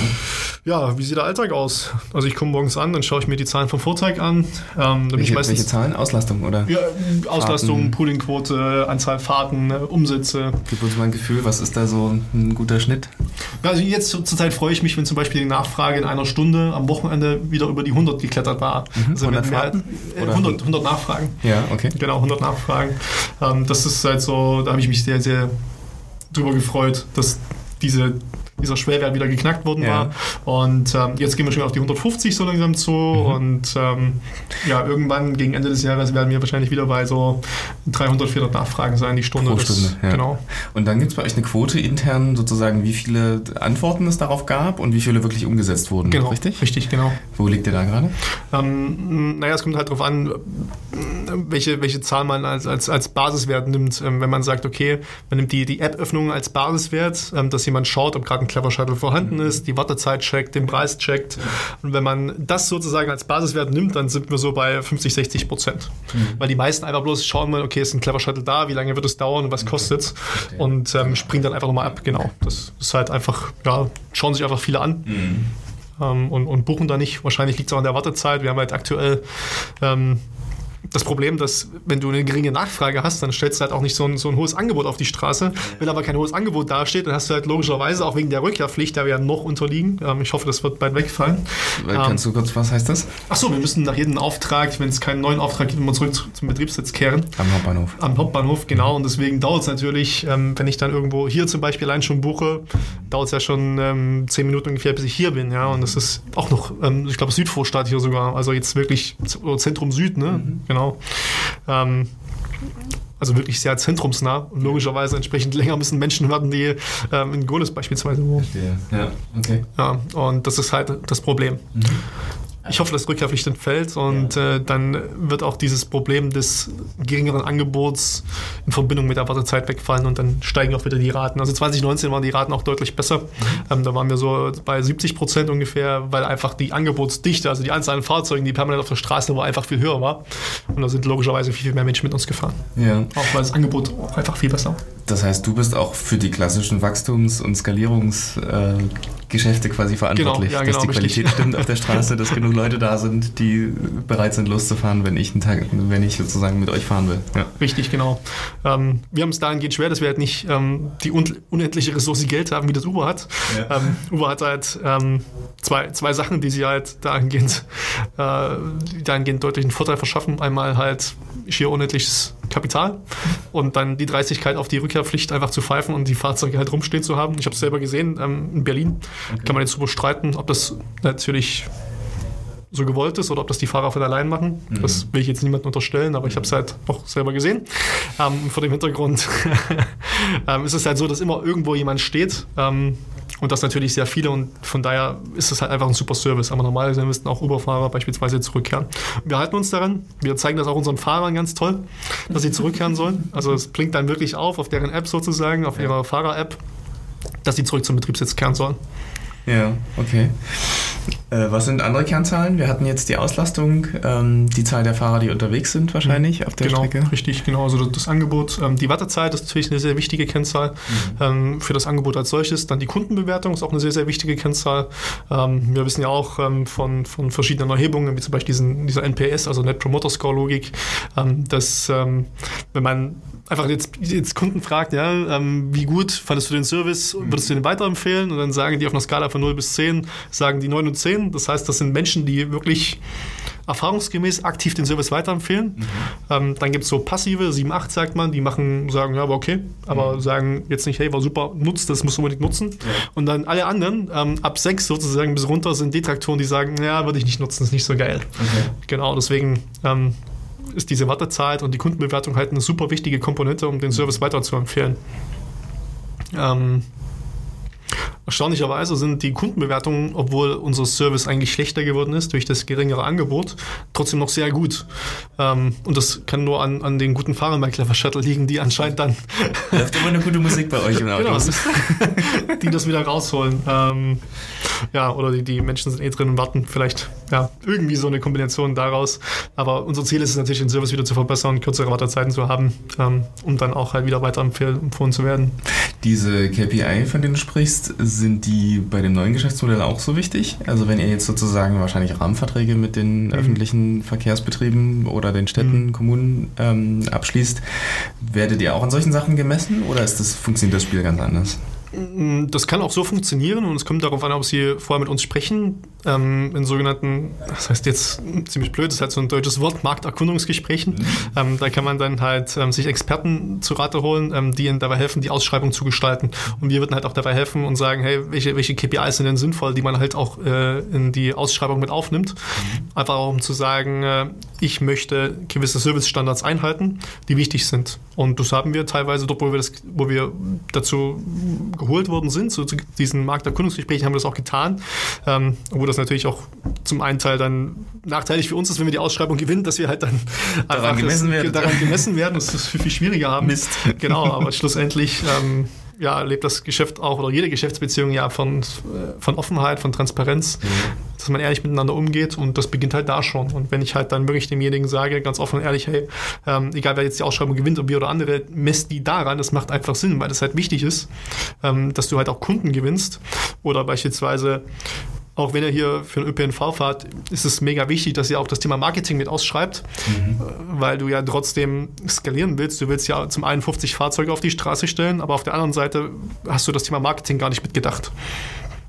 Ja, wie sieht der Alltag aus? Also ich komme morgens an, dann schaue ich mir die Zahlen vom Vortag an. Ähm, welche, welche Zahlen? Auslastung oder? Ja, Auslastung, Poolingquote, Anzahl Fahrten, ne, Umsätze. Gib uns mal ein Gefühl, was ist da so ein guter Schnitt? Also jetzt zurzeit freue ich mich, wenn zum Beispiel die Nachfrage in einer Stunde am Wochenende wieder über die 100 geklettert war. Mhm, also 100 Fahrten? Äh, 100, 100 Nachfragen. Ja, okay. Genau, 100 Nachfragen. Ähm, das ist halt so, da habe ich mich sehr, sehr drüber gefreut, dass diese dieser Schwellwert wieder geknackt worden ja. war. Und ähm, jetzt gehen wir schon auf die 150 so langsam zu. Mhm. Und ähm, ja, irgendwann gegen Ende des Jahres werden wir wahrscheinlich wieder bei so 300, 400 Nachfragen sein, die Stunde. Pro Stunde, ja. Genau. Und dann gibt es bei euch eine Quote intern sozusagen, wie viele Antworten es darauf gab und wie viele wirklich umgesetzt wurden. Genau, richtig? Richtig, genau. Wo liegt ihr da gerade? Ähm, naja, es kommt halt darauf an, welche, welche Zahl man als, als, als Basiswert nimmt. Ähm, wenn man sagt, okay, man nimmt die, die App-Öffnung als Basiswert, ähm, dass jemand schaut, ob gerade ein Clever Shuttle vorhanden mhm. ist, die Wartezeit checkt, den Preis checkt. Und wenn man das sozusagen als Basiswert nimmt, dann sind wir so bei 50, 60 Prozent. Mhm. Weil die meisten einfach bloß schauen mal, okay, ist ein Clever Shuttle da, wie lange wird es dauern und was kostet es? Und ähm, springen dann einfach nochmal ab, genau. Das ist halt einfach, ja, schauen sich einfach viele an. Mhm. Ähm, und, und, buchen da nicht. Wahrscheinlich liegt es auch an der Wartezeit. Wir haben halt aktuell ähm, das Problem, dass wenn du eine geringe Nachfrage hast, dann stellst du halt auch nicht so ein, so ein hohes Angebot auf die Straße. Wenn aber kein hohes Angebot dasteht, dann hast du halt logischerweise auch wegen der Rückkehrpflicht, da wir ja noch unterliegen, ähm, ich hoffe, das wird bald wegfallen. Kannst ähm, du kurz, was heißt das? Achso, wir müssen nach jedem Auftrag, wenn es keinen neuen Auftrag gibt, immer zurück zum Betriebssitz kehren. Am Hauptbahnhof. Am Hauptbahnhof, genau. Und deswegen dauert es natürlich, ähm, wenn ich dann irgendwo hier zum Beispiel allein schon buche, dauert es ja schon ähm, zehn Minuten ungefähr, bis ich hier bin. Ja, und das ist auch noch, ähm, ich glaube, Südvorstadt hier sogar. Also jetzt wirklich Zentrum Süd, ne? Mhm. Genau. Ähm, also wirklich sehr zentrumsnah und logischerweise entsprechend länger müssen Menschen warten, die ähm, in Goles beispielsweise wohnen. Ja, okay. Ja, und das ist halt das Problem. Mhm. Ich hoffe, dass Rückkehrpflicht entfällt und ja. äh, dann wird auch dieses Problem des geringeren Angebots in Verbindung mit der Wartezeit wegfallen und dann steigen auch wieder die Raten. Also 2019 waren die Raten auch deutlich besser. Mhm. Ähm, da waren wir so bei 70 Prozent ungefähr, weil einfach die Angebotsdichte, also die Anzahl an Fahrzeugen, die permanent auf der Straße war, einfach viel höher war. Und da sind logischerweise viel, viel mehr Menschen mit uns gefahren. Ja. Auch weil das Angebot auch einfach viel besser war. Das heißt, du bist auch für die klassischen Wachstums- und Skalierungsgeschäfte äh, quasi verantwortlich, genau, ja, genau, dass die richtig. Qualität stimmt auf der Straße, dass genug Leute da sind, die bereit sind loszufahren, wenn ich einen Tag, wenn ich sozusagen mit euch fahren will. Ja. Richtig, genau. Ähm, wir haben es dahingehend schwer, dass wir halt nicht ähm, die un unendliche Ressource Geld haben, wie das Uber hat. Ja. Ähm, Uber hat halt ähm, zwei, zwei Sachen, die sie halt dahingehend, äh, dahingehend deutlich einen Vorteil verschaffen. Einmal halt schier unendliches Kapital und dann die Dreistigkeit auf die Rückkehrpflicht einfach zu pfeifen und die Fahrzeuge halt rumstehen zu haben. Ich habe es selber gesehen ähm, in Berlin. Okay. Kann man jetzt super streiten, ob das natürlich so gewollt ist oder ob das die Fahrer von allein machen. Mhm. Das will ich jetzt niemandem unterstellen, aber ich habe es halt auch selber gesehen. Ähm, vor dem Hintergrund ähm, ist es halt so, dass immer irgendwo jemand steht. Ähm, und das natürlich sehr viele und von daher ist es halt einfach ein super Service. Aber normalerweise müssten auch Uber-Fahrer beispielsweise zurückkehren. Wir halten uns daran. Wir zeigen das auch unseren Fahrern ganz toll, dass sie zurückkehren sollen. Also es blinkt dann wirklich auf, auf deren App sozusagen, auf ihrer Fahrer-App, dass sie zurück zum Betriebssitz kehren sollen. Ja, okay. Äh, was sind andere Kernzahlen? Wir hatten jetzt die Auslastung, ähm, die Zahl der Fahrer, die unterwegs sind wahrscheinlich auf der genau, Strecke. Richtig, genau. Also das Angebot, ähm, die Wartezeit ist natürlich eine sehr wichtige Kennzahl mhm. ähm, für das Angebot als solches. Dann die Kundenbewertung ist auch eine sehr, sehr wichtige Kennzahl. Ähm, wir wissen ja auch ähm, von, von verschiedenen Erhebungen, wie zum Beispiel diesen, dieser NPS, also Net Promoter Score Logik, ähm, dass wenn man einfach jetzt, jetzt Kunden fragt, ja, wie gut fandest du den Service, würdest du den weiterempfehlen? Und dann sagen die auf einer Skala von 0 bis 10, sagen die 9 und 10. Das heißt, das sind Menschen, die wirklich erfahrungsgemäß aktiv den Service weiterempfehlen. Mhm. Ähm, dann gibt es so passive, 7, 8 sagt man, die machen, sagen, ja, aber okay, aber mhm. sagen jetzt nicht, hey, war super, nutzt das, musst du unbedingt nutzen. Ja. Und dann alle anderen, ähm, ab 6 sozusagen bis runter, sind Detraktoren, die sagen, ja, würde ich nicht nutzen, ist nicht so geil. Okay. Genau, deswegen ähm, ist diese Wartezeit und die Kundenbewertung halt eine super wichtige Komponente, um den Service weiterzuempfehlen. Ähm, Erstaunlicherweise sind die Kundenbewertungen, obwohl unser Service eigentlich schlechter geworden ist durch das geringere Angebot, trotzdem noch sehr gut. Ähm, und das kann nur an, an den guten Fahrern bei Clever Shuttle liegen, die anscheinend dann. Läuft immer eine gute Musik bei euch im Auto. Genau, die das wieder rausholen. Ähm, ja, oder die, die Menschen sind eh drin und warten vielleicht ja, irgendwie so eine Kombination daraus. Aber unser Ziel ist es natürlich, den Service wieder zu verbessern, kürzere Wartezeiten zu haben, ähm, um dann auch halt wieder weiter empfohlen zu werden. Diese KPI, von denen du sprichst, sind die bei dem neuen Geschäftsmodell auch so wichtig? Also wenn ihr jetzt sozusagen wahrscheinlich Rahmenverträge mit den mhm. öffentlichen Verkehrsbetrieben oder den Städten, mhm. Kommunen ähm, abschließt, werdet ihr auch an solchen Sachen gemessen oder ist das, funktioniert das Spiel ganz anders? Mm, das kann auch so funktionieren und es kommt darauf an, ob Sie vorher mit uns sprechen, ähm, in sogenannten, das heißt jetzt ziemlich blöd, das ist halt so ein deutsches Wort, Markterkundungsgesprächen. Mhm. Ähm, da kann man dann halt ähm, sich Experten zu Rate holen, ähm, die Ihnen dabei helfen, die Ausschreibung zu gestalten. Und wir würden halt auch dabei helfen und sagen, hey, welche, welche KPIs sind denn sinnvoll, die man halt auch äh, in die Ausschreibung mit aufnimmt. Mhm. Einfach auch um zu sagen, äh, ich möchte gewisse Servicestandards einhalten, die wichtig sind. Und das haben wir teilweise dort, wo wir, das, wo wir dazu geholt worden sind, so zu diesen Markterkundungsgesprächen haben wir das auch getan, ähm, wo das natürlich auch zum einen Teil dann nachteilig für uns ist, wenn wir die Ausschreibung gewinnen, dass wir halt dann daran gemessen werden. Daran gemessen werden, dass wir es viel, viel schwieriger haben. Mist. Genau, aber schlussendlich ähm, ja, lebt das Geschäft auch oder jede Geschäftsbeziehung ja von, äh, von Offenheit, von Transparenz, mhm. dass man ehrlich miteinander umgeht und das beginnt halt da schon. Und wenn ich halt dann wirklich demjenigen sage, ganz offen und ehrlich, hey, ähm, egal wer jetzt die Ausschreibung gewinnt, ob wir oder andere, messt die daran, das macht einfach Sinn, weil es halt wichtig ist, ähm, dass du halt auch Kunden gewinnst oder beispielsweise auch wenn ihr hier für den ÖPNV fahrt, ist es mega wichtig, dass ihr auch das Thema Marketing mit ausschreibt, mhm. weil du ja trotzdem skalieren willst. Du willst ja zum einen 50 Fahrzeuge auf die Straße stellen, aber auf der anderen Seite hast du das Thema Marketing gar nicht mitgedacht.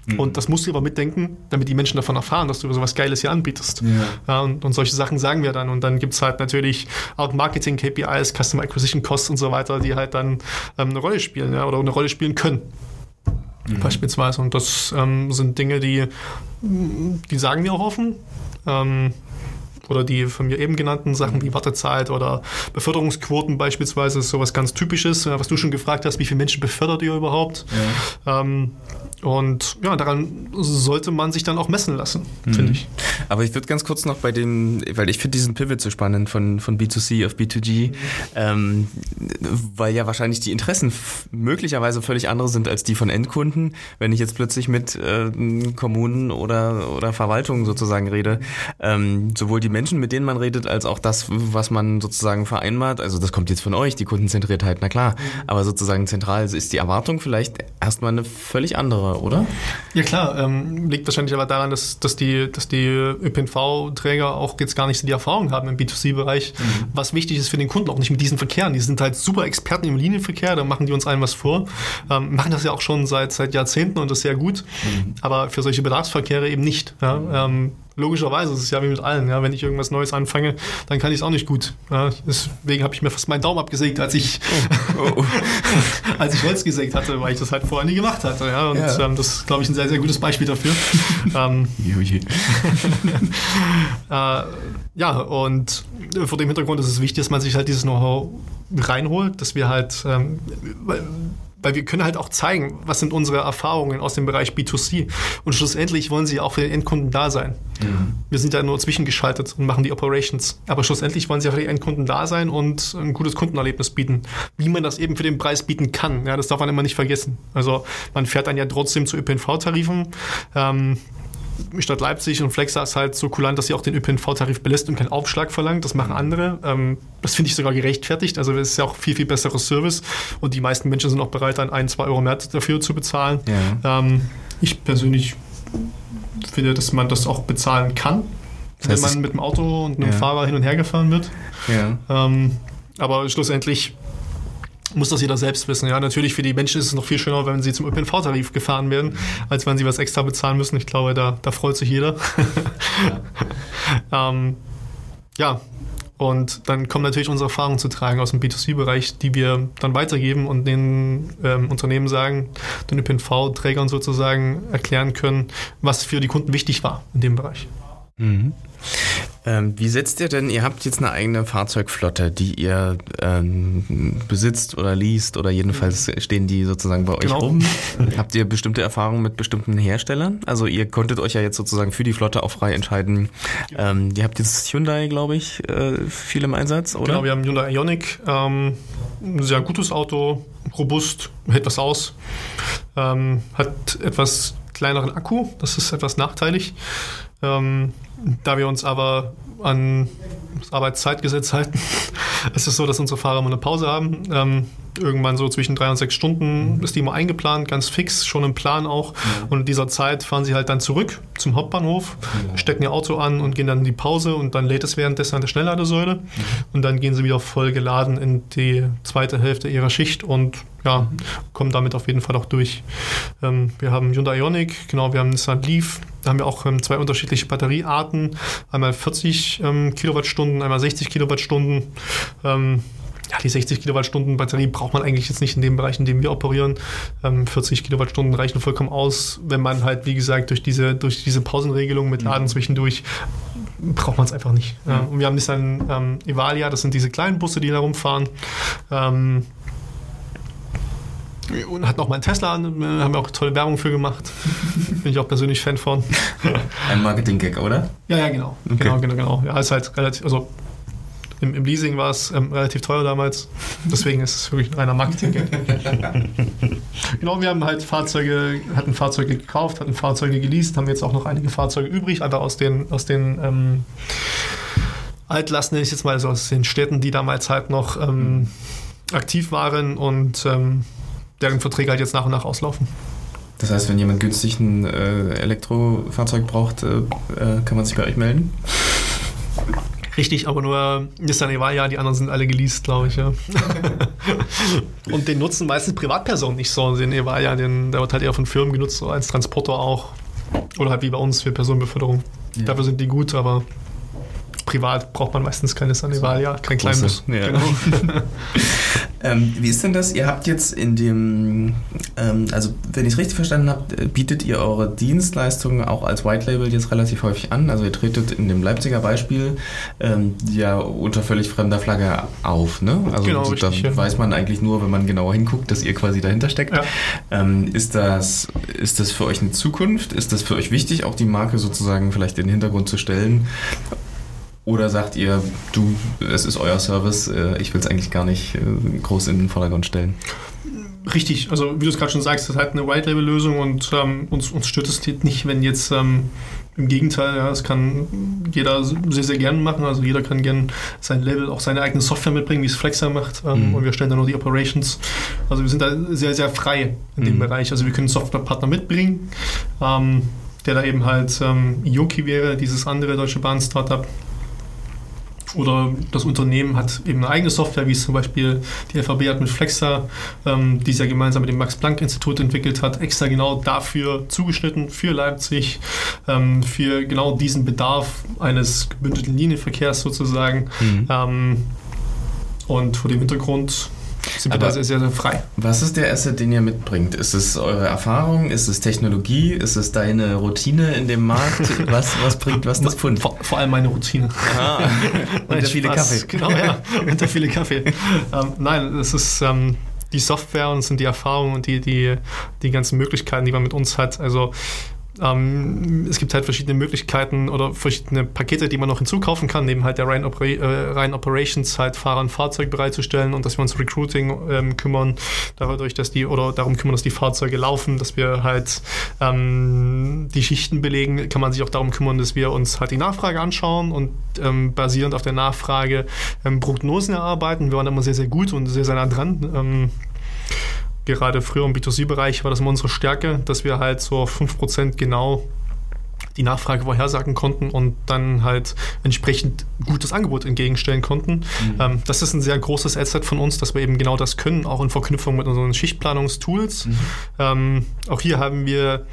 Mhm. Und das musst du aber mitdenken, damit die Menschen davon erfahren, dass du so was Geiles hier anbietest. Ja. ja und, und, solche Sachen sagen wir dann. Und dann gibt es halt natürlich auch Marketing-KPIs, Customer Acquisition Costs und so weiter, die halt dann ähm, eine Rolle spielen ja, oder eine Rolle spielen können mhm. beispielsweise. Und das ähm, sind Dinge, die, die sagen wir auch offen. Ähm, oder die von mir eben genannten Sachen wie Wartezeit oder Beförderungsquoten beispielsweise ist sowas ganz Typisches, was du schon gefragt hast, wie viele Menschen befördert ihr überhaupt? Ja. Ähm, und ja, daran sollte man sich dann auch messen lassen, mhm. finde ich. Aber ich würde ganz kurz noch bei dem, weil ich finde diesen Pivot so spannend von, von B2C auf B2G, mhm. ähm, weil ja wahrscheinlich die Interessen möglicherweise völlig andere sind als die von Endkunden. Wenn ich jetzt plötzlich mit äh, Kommunen oder, oder Verwaltungen sozusagen rede, ähm, sowohl die Menschen, mit denen man redet, als auch das, was man sozusagen vereinbart, also das kommt jetzt von euch, die Kundenzentriertheit, na klar, mhm. aber sozusagen zentral ist die Erwartung vielleicht erstmal eine völlig andere oder? Ja klar, ähm, liegt wahrscheinlich aber daran, dass, dass die, dass die ÖPNV-Träger auch jetzt gar nicht so die Erfahrung haben im B2C-Bereich, mhm. was wichtig ist für den Kunden, auch nicht mit diesen Verkehren. Die sind halt super Experten im Linienverkehr, da machen die uns allen was vor, ähm, machen das ja auch schon seit, seit Jahrzehnten und das sehr gut, mhm. aber für solche Bedarfsverkehre eben nicht. Ja? Ähm, Logischerweise, das ist ja wie mit allen. Ja, wenn ich irgendwas Neues anfange, dann kann ich es auch nicht gut. Ja, deswegen habe ich mir fast meinen Daumen abgesägt, als ich, oh. Oh. als ich Holz gesägt hatte, weil ich das halt vorher nie gemacht hatte. Ja, und ja. Ähm, das ist, glaube ich, ein sehr, sehr gutes Beispiel dafür. ähm, äh, ja, und vor dem Hintergrund ist es wichtig, dass man sich halt dieses Know-how reinholt, dass wir halt, ähm, weil wir können halt auch zeigen, was sind unsere Erfahrungen aus dem Bereich B2C. Und schlussendlich wollen sie auch für den Endkunden da sein. Mhm. Wir sind ja nur zwischengeschaltet und machen die Operations. Aber schlussendlich wollen sie auch für den Endkunden da sein und ein gutes Kundenerlebnis bieten. Wie man das eben für den Preis bieten kann, ja, das darf man immer nicht vergessen. Also man fährt dann ja trotzdem zu ÖPNV-Tarifen. Ähm, Stadt Leipzig und Flexa ist halt so kulant, dass sie auch den ÖPNV-Tarif belässt und keinen Aufschlag verlangt. Das machen andere. Ähm, das finde ich sogar gerechtfertigt. Also es ist ja auch viel, viel besserer Service und die meisten Menschen sind auch bereit, dann ein, zwei Euro mehr dafür zu bezahlen. Ja. Ähm, ich persönlich finde, dass man das auch bezahlen kann, das heißt, wenn man mit dem Auto und einem ja. Fahrer hin und her gefahren wird. Ja. Ähm, aber schlussendlich muss das jeder selbst wissen. Ja, natürlich für die Menschen ist es noch viel schöner, wenn sie zum ÖPNV-Tarif gefahren werden, als wenn sie was extra bezahlen müssen. Ich glaube, da, da freut sich jeder. Ja. ähm, ja. Und dann kommen natürlich unsere Erfahrungen zu tragen aus dem B2C-Bereich, die wir dann weitergeben und den ähm, Unternehmen sagen, den ÖPNV-Trägern sozusagen erklären können, was für die Kunden wichtig war in dem Bereich. Mhm. Ähm, wie setzt ihr denn, ihr habt jetzt eine eigene Fahrzeugflotte, die ihr ähm, besitzt oder liest oder jedenfalls stehen die sozusagen bei euch genau. rum. habt ihr bestimmte Erfahrungen mit bestimmten Herstellern? Also ihr konntet euch ja jetzt sozusagen für die Flotte auch frei entscheiden. Ähm, ihr habt jetzt Hyundai, glaube ich, äh, viel im Einsatz, oder? Genau, wir haben Hyundai Ioniq, ähm, ein sehr gutes Auto, robust, hält was aus, ähm, hat etwas kleineren Akku, das ist etwas nachteilig. Ähm, da wir uns aber an das Arbeitszeitgesetz halten, ist es so, dass unsere Fahrer mal eine Pause haben. Ähm, irgendwann so zwischen drei und sechs Stunden ist die immer eingeplant, ganz fix, schon im Plan auch. Ja. Und in dieser Zeit fahren sie halt dann zurück zum Hauptbahnhof, ja. stecken ihr Auto an und gehen dann in die Pause und dann lädt es währenddessen an der Schnellladesäule. Mhm. Und dann gehen sie wieder voll geladen in die zweite Hälfte ihrer Schicht und ja, kommen damit auf jeden Fall auch durch. Ähm, wir haben Hyundai Ioniq, genau, wir haben Nissan Leaf, da haben wir auch ähm, zwei unterschiedliche Batteriearten, einmal 40 ähm, Kilowattstunden, einmal 60 Kilowattstunden. Ähm, ja, die 60 Kilowattstunden Batterie braucht man eigentlich jetzt nicht in dem Bereich, in dem wir operieren. 40 ähm, Kilowattstunden reichen vollkommen aus, wenn man halt, wie gesagt, durch diese, durch diese Pausenregelung mit Laden mhm. zwischendurch braucht man es einfach nicht. Mhm. Ja, und wir haben Nissan ähm, Evalia, das sind diese kleinen Busse, die da rumfahren. Ähm, und hat noch mal einen Tesla an, haben wir auch tolle Werbung für gemacht. Bin ich auch persönlich Fan von. Ein Marketing-Gag, oder? Ja, ja, genau. Okay. Genau, genau, genau. Ja, ist halt relativ, also im, im Leasing war es ähm, relativ teuer damals. Deswegen ist es wirklich ein reiner Marketing-Gag. genau, wir haben halt Fahrzeuge, hatten Fahrzeuge gekauft, hatten Fahrzeuge geleast, haben jetzt auch noch einige Fahrzeuge übrig, einfach aus den, aus den ähm, Altlasten, nenne ich jetzt mal, also aus den Städten, die damals halt noch ähm, aktiv waren und ähm, deren Verträge halt jetzt nach und nach auslaufen. Das heißt, wenn jemand günstig ein äh, Elektrofahrzeug braucht, äh, äh kann man sich bei euch melden? Richtig, aber nur Nissan Evaya, die anderen sind alle geleast, glaube ich. Ja. und den nutzen meistens Privatpersonen nicht so. Den Evaya, den, der wird halt eher von Firmen genutzt, so als Transporter auch. Oder halt wie bei uns für Personenbeförderung. Ja. Dafür sind die gut, aber privat braucht man meistens keine Sanivalia, kein Kleinbus. Ja. Genau. ähm, wie ist denn das? Ihr habt jetzt in dem, ähm, also wenn ich es richtig verstanden habe, äh, bietet ihr eure Dienstleistungen auch als White Label jetzt relativ häufig an. Also ihr tretet in dem Leipziger Beispiel ähm, ja unter völlig fremder Flagge auf. Ne? Also genau, da richtig, ja. weiß man eigentlich nur, wenn man genauer hinguckt, dass ihr quasi dahinter steckt. Ja. Ähm, ist, das, ist das für euch eine Zukunft? Ist das für euch wichtig, auch die Marke sozusagen vielleicht in den Hintergrund zu stellen? Oder sagt ihr, du, es ist euer Service, äh, ich will es eigentlich gar nicht äh, groß in den Vordergrund stellen? Richtig, also wie du es gerade schon sagst, das ist halt eine White-Label-Lösung und ähm, uns, uns stört es nicht, wenn jetzt ähm, im Gegenteil, ja, das kann jeder sehr, sehr gerne machen. Also jeder kann gerne sein Label, auch seine eigene Software mitbringen, wie es Flexer macht. Ähm, mhm. Und wir stellen dann nur die Operations. Also wir sind da sehr, sehr frei in dem mhm. Bereich. Also wir können Softwarepartner mitbringen, ähm, der da eben halt ähm, Yoki wäre, dieses andere deutsche Bahn-Startup oder das Unternehmen hat eben eine eigene Software, wie es zum Beispiel die FAB hat mit Flexa, ähm, die es ja gemeinsam mit dem Max-Planck-Institut entwickelt hat, extra genau dafür zugeschnitten, für Leipzig, ähm, für genau diesen Bedarf eines gebündelten Linienverkehrs sozusagen. Mhm. Ähm, und vor dem Hintergrund wir da sehr, sehr frei. Was ist der Asset, den ihr mitbringt? Ist es eure Erfahrung? Ist es Technologie? Ist es deine Routine in dem Markt? Was, was bringt was das Pfund? Vor, vor allem meine Routine. Ah, und der viele Kaffee. Genau, ja. Und der viele Kaffee. ähm, nein, es ist ähm, die Software und es sind die Erfahrungen und die, die, die ganzen Möglichkeiten, die man mit uns hat. Also ähm, es gibt halt verschiedene Möglichkeiten oder verschiedene Pakete, die man noch hinzukaufen kann, neben halt der rein, Opera äh, rein Operations halt Fahrer und Fahrzeug bereitzustellen und dass wir uns Recruiting ähm, kümmern, dadurch, dass die oder darum kümmern, dass die Fahrzeuge laufen, dass wir halt ähm, die Schichten belegen, kann man sich auch darum kümmern, dass wir uns halt die Nachfrage anschauen und ähm, basierend auf der Nachfrage ähm, Prognosen erarbeiten. Wir waren immer sehr, sehr gut und sehr, sehr nah dran ähm, gerade früher im B2C-Bereich war das immer unsere Stärke, dass wir halt so 5% genau die Nachfrage vorhersagen konnten und dann halt entsprechend gutes Angebot entgegenstellen konnten. Mhm. Ähm, das ist ein sehr großes Asset von uns, dass wir eben genau das können, auch in Verknüpfung mit unseren Schichtplanungstools. Mhm. Ähm, auch hier haben wir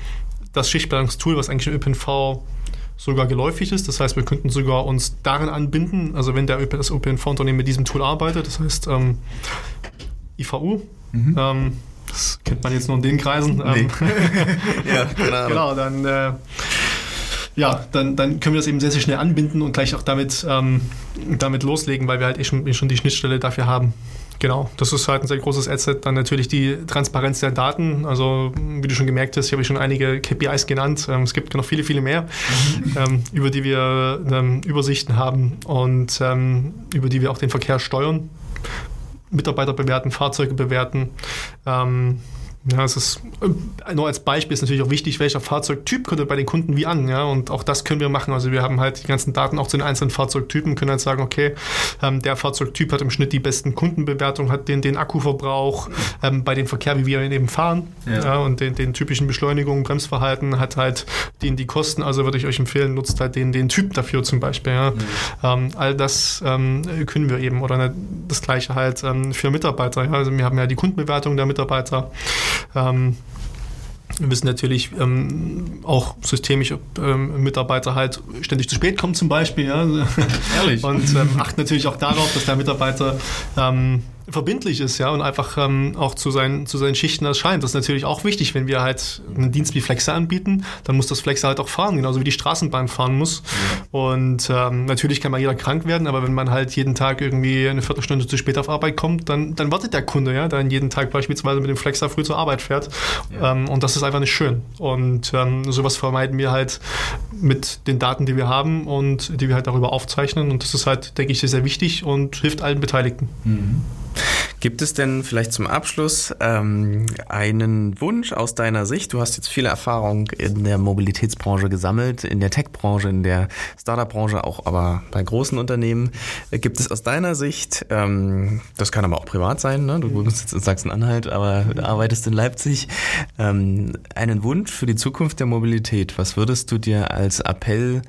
das Schichtplanungstool, was eigentlich im ÖPNV sogar geläufig ist. Das heißt, wir könnten sogar uns darin anbinden, also wenn der ÖPNV-Unternehmen mit diesem Tool arbeitet, das heißt ähm, IVU, mhm. ähm, das kennt man jetzt nur in den Kreisen. Nee. Ähm, ja, genau. genau, dann, äh, ja, dann, dann können wir das eben sehr, sehr schnell anbinden und gleich auch damit, ähm, damit loslegen, weil wir halt eh schon, eh schon die Schnittstelle dafür haben. Genau, das ist halt ein sehr großes Asset. Dann natürlich die Transparenz der Daten. Also, wie du schon gemerkt hast, ich habe schon einige KPIs genannt. Ähm, es gibt noch viele, viele mehr, mhm. ähm, über die wir Übersichten haben und über die wir auch den Verkehr steuern. Mitarbeiter bewerten, Fahrzeuge bewerten. Ähm, ja, es ist äh, nur als Beispiel ist natürlich auch wichtig, welcher Fahrzeugtyp kommt bei den Kunden wie an. Ja, und auch das können wir machen. Also wir haben halt die ganzen Daten auch zu den einzelnen Fahrzeugtypen, können halt sagen, okay, ähm, der Fahrzeugtyp hat im Schnitt die besten Kundenbewertungen, hat den, den Akkuverbrauch ähm, bei dem Verkehr, wie wir ihn eben fahren. Ja. ja und den, den, typischen Beschleunigungen, Bremsverhalten, hat halt den die Kosten. Also würde ich euch empfehlen, nutzt halt den, den Typ dafür zum Beispiel. Ja. Mhm. Ähm, all das ähm, können wir eben. Oder das gleiche halt ähm, für Mitarbeiter. Ja. Also wir haben ja die Kundenbewertung der Mitarbeiter. Ähm, wir wissen natürlich ähm, auch systemisch, ob ähm, Mitarbeiter halt ständig zu spät kommen zum Beispiel. Ja. Ehrlich. Und ähm, achten natürlich auch darauf, dass der Mitarbeiter ähm, verbindlich ist, ja, und einfach ähm, auch zu seinen, zu seinen Schichten erscheint. Das ist natürlich auch wichtig, wenn wir halt einen Dienst wie Flexa anbieten, dann muss das Flexa halt auch fahren, genauso wie die Straßenbahn fahren muss. Ja. Und ähm, natürlich kann mal jeder krank werden, aber wenn man halt jeden Tag irgendwie eine Viertelstunde zu spät auf Arbeit kommt, dann, dann wartet der Kunde, ja, der jeden Tag beispielsweise mit dem Flexa früh zur Arbeit fährt. Ja. Ähm, und das ist einfach nicht schön. Und ähm, sowas vermeiden wir halt mit den Daten, die wir haben und die wir halt darüber aufzeichnen. Und das ist halt, denke ich, sehr, sehr wichtig und hilft allen Beteiligten. Mhm. Gibt es denn vielleicht zum Abschluss ähm, einen Wunsch aus deiner Sicht? Du hast jetzt viele Erfahrung in der Mobilitätsbranche gesammelt, in der Tech-Branche, in der Startup-Branche, auch aber bei großen Unternehmen. Gibt es aus deiner Sicht, ähm, das kann aber auch privat sein, ne? du wohnst jetzt in Sachsen-Anhalt, aber arbeitest in Leipzig, ähm, einen Wunsch für die Zukunft der Mobilität? Was würdest du dir als Appell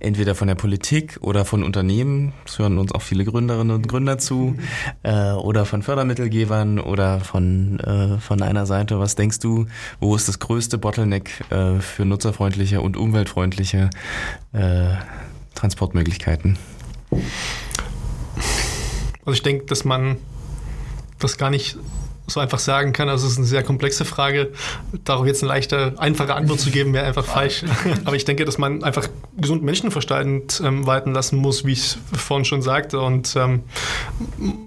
entweder von der Politik oder von Unternehmen, es hören uns auch viele Gründerinnen und Gründer zu, äh, oder von Fördermittelgebern oder von, äh, von einer Seite. Was denkst du, wo ist das größte Bottleneck äh, für nutzerfreundliche und umweltfreundliche äh, Transportmöglichkeiten? Also ich denke, dass man das gar nicht so einfach sagen kann. Also es ist eine sehr komplexe Frage. Darauf jetzt eine leichte, einfache Antwort zu geben, wäre einfach falsch. Aber ich denke, dass man einfach gesunden Menschenverstand ähm, walten lassen muss, wie ich vorhin schon sagte, und ähm,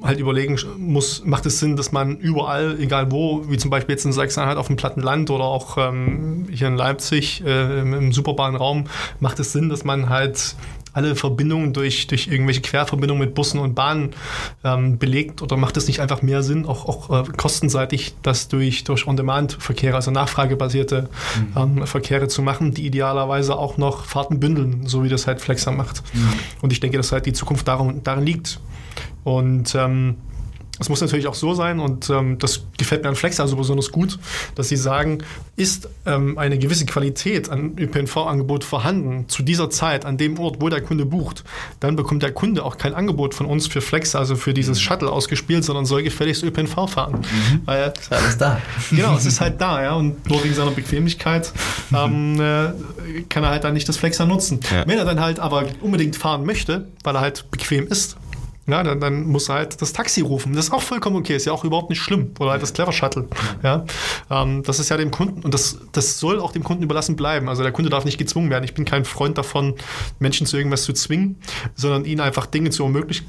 halt überlegen muss, macht es Sinn, dass man überall, egal wo, wie zum Beispiel jetzt in Sachsen-Anhalt auf dem platten Land oder auch ähm, hier in Leipzig äh, im Superbahnraum, macht es Sinn, dass man halt alle Verbindungen durch, durch irgendwelche Querverbindungen mit Bussen und Bahnen ähm, belegt? Oder macht es nicht einfach mehr Sinn, auch, auch äh, kostenseitig, das durch, durch On-Demand-Verkehre, also nachfragebasierte mhm. ähm, Verkehre zu machen, die idealerweise auch noch Fahrten bündeln, so wie das halt Flexer macht? Mhm. Und ich denke, dass halt die Zukunft darum, darin liegt. Und ähm, es muss natürlich auch so sein, und ähm, das gefällt mir an Flex also besonders gut, dass sie sagen, ist ähm, eine gewisse Qualität an ÖPNV-Angebot vorhanden zu dieser Zeit, an dem Ort, wo der Kunde bucht, dann bekommt der Kunde auch kein Angebot von uns für Flex, also für dieses Shuttle ausgespielt, sondern soll gefälligst ÖPNV fahren. Mhm. Weil, ist alles da. Genau, es ist halt da, ja, und nur wegen seiner Bequemlichkeit ähm, äh, kann er halt dann nicht das Flexer nutzen. Ja. Wenn er dann halt aber unbedingt fahren möchte, weil er halt bequem ist, ja, dann, dann muss er halt das Taxi rufen. Das ist auch vollkommen okay, ist ja auch überhaupt nicht schlimm. Oder halt das Clever Shuttle. Ja, ähm, das ist ja dem Kunden, und das, das soll auch dem Kunden überlassen bleiben. Also der Kunde darf nicht gezwungen werden. Ich bin kein Freund davon, Menschen zu irgendwas zu zwingen, sondern ihnen einfach Dinge zu ermöglichen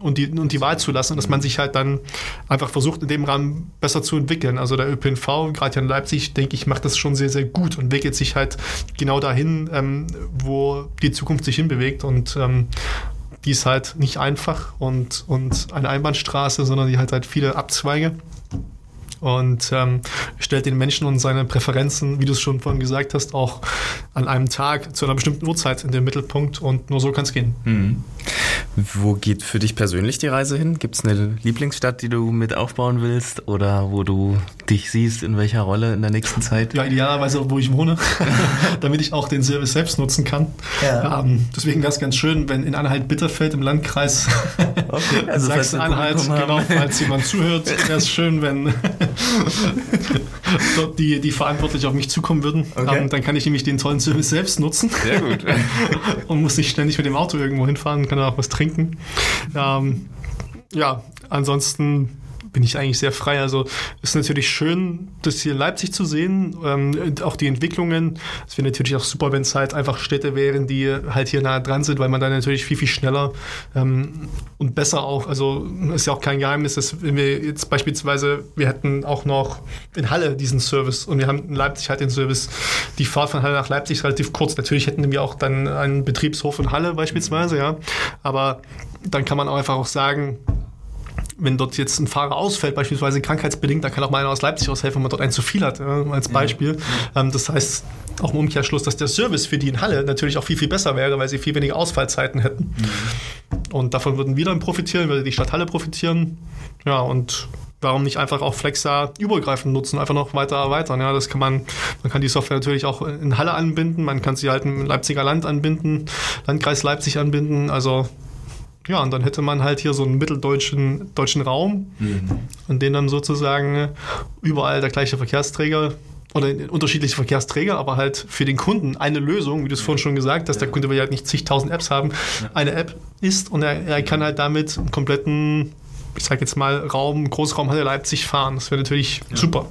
und die, und die Wahl zu lassen, dass man sich halt dann einfach versucht, in dem Rahmen besser zu entwickeln. Also der ÖPNV, gerade hier in Leipzig, denke ich, macht das schon sehr, sehr gut und entwickelt sich halt genau dahin, ähm, wo die Zukunft sich hinbewegt. Und ähm, die ist halt nicht einfach und, und eine Einbahnstraße, sondern die hat halt viele Abzweige und ähm, stellt den Menschen und seine Präferenzen, wie du es schon vorhin gesagt hast, auch an einem Tag zu einer bestimmten Uhrzeit in den Mittelpunkt und nur so kann es gehen. Mhm. Wo geht für dich persönlich die Reise hin? Gibt es eine Lieblingsstadt, die du mit aufbauen willst oder wo du dich siehst, in welcher Rolle in der nächsten Zeit? Ja, idealerweise, wo ich wohne, damit ich auch den Service selbst nutzen kann. Ja. Ähm, deswegen wäre es ganz schön, wenn in Anhalt-Bitterfeld im Landkreis okay, also Sachsen-Anhalt, genau, falls jemand zuhört, wäre es schön, wenn dort die, die verantwortlich auf mich zukommen würden. Okay. Ähm, dann kann ich nämlich den tollen Service selbst nutzen. Sehr gut. und muss nicht ständig mit dem Auto irgendwo hinfahren, kann auch was trinken. Ähm, ja, ansonsten bin ich eigentlich sehr frei. Also ist natürlich schön, das hier in Leipzig zu sehen, ähm, auch die Entwicklungen. Es wäre natürlich auch super, wenn es halt einfach Städte wären, die halt hier nah dran sind, weil man dann natürlich viel, viel schneller ähm, und besser auch, also ist ja auch kein Geheimnis, dass wenn wir jetzt beispielsweise, wir hätten auch noch in Halle diesen Service und wir haben in Leipzig halt den Service, die Fahrt von Halle nach Leipzig ist relativ kurz. Natürlich hätten wir auch dann einen Betriebshof in Halle beispielsweise, ja, aber dann kann man auch einfach auch sagen, wenn dort jetzt ein Fahrer ausfällt, beispielsweise krankheitsbedingt, dann kann auch mal einer aus Leipzig aushelfen, wenn man dort einen zu viel hat, als Beispiel. Ja. Ähm, das heißt auch im Umkehrschluss, dass der Service für die in Halle natürlich auch viel, viel besser wäre, weil sie viel weniger Ausfallzeiten hätten. Mhm. Und davon würden wir dann profitieren, würde die Stadt Halle profitieren. Ja, und warum nicht einfach auch Flexa übergreifend nutzen, einfach noch weiter erweitern. Ja, das kann man, man kann die Software natürlich auch in Halle anbinden, man kann sie halt im Leipziger Land anbinden, Landkreis Leipzig anbinden. Also ja, und dann hätte man halt hier so einen mitteldeutschen deutschen Raum, mhm. in dem dann sozusagen überall der gleiche Verkehrsträger oder unterschiedliche Verkehrsträger, aber halt für den Kunden eine Lösung, wie du es vorhin schon gesagt hast, der Kunde will ja nicht zigtausend Apps haben, eine App ist und er, er kann halt damit einen kompletten ich sage jetzt mal, Raum, Großraumhalle Leipzig fahren. Das wäre natürlich ja. super.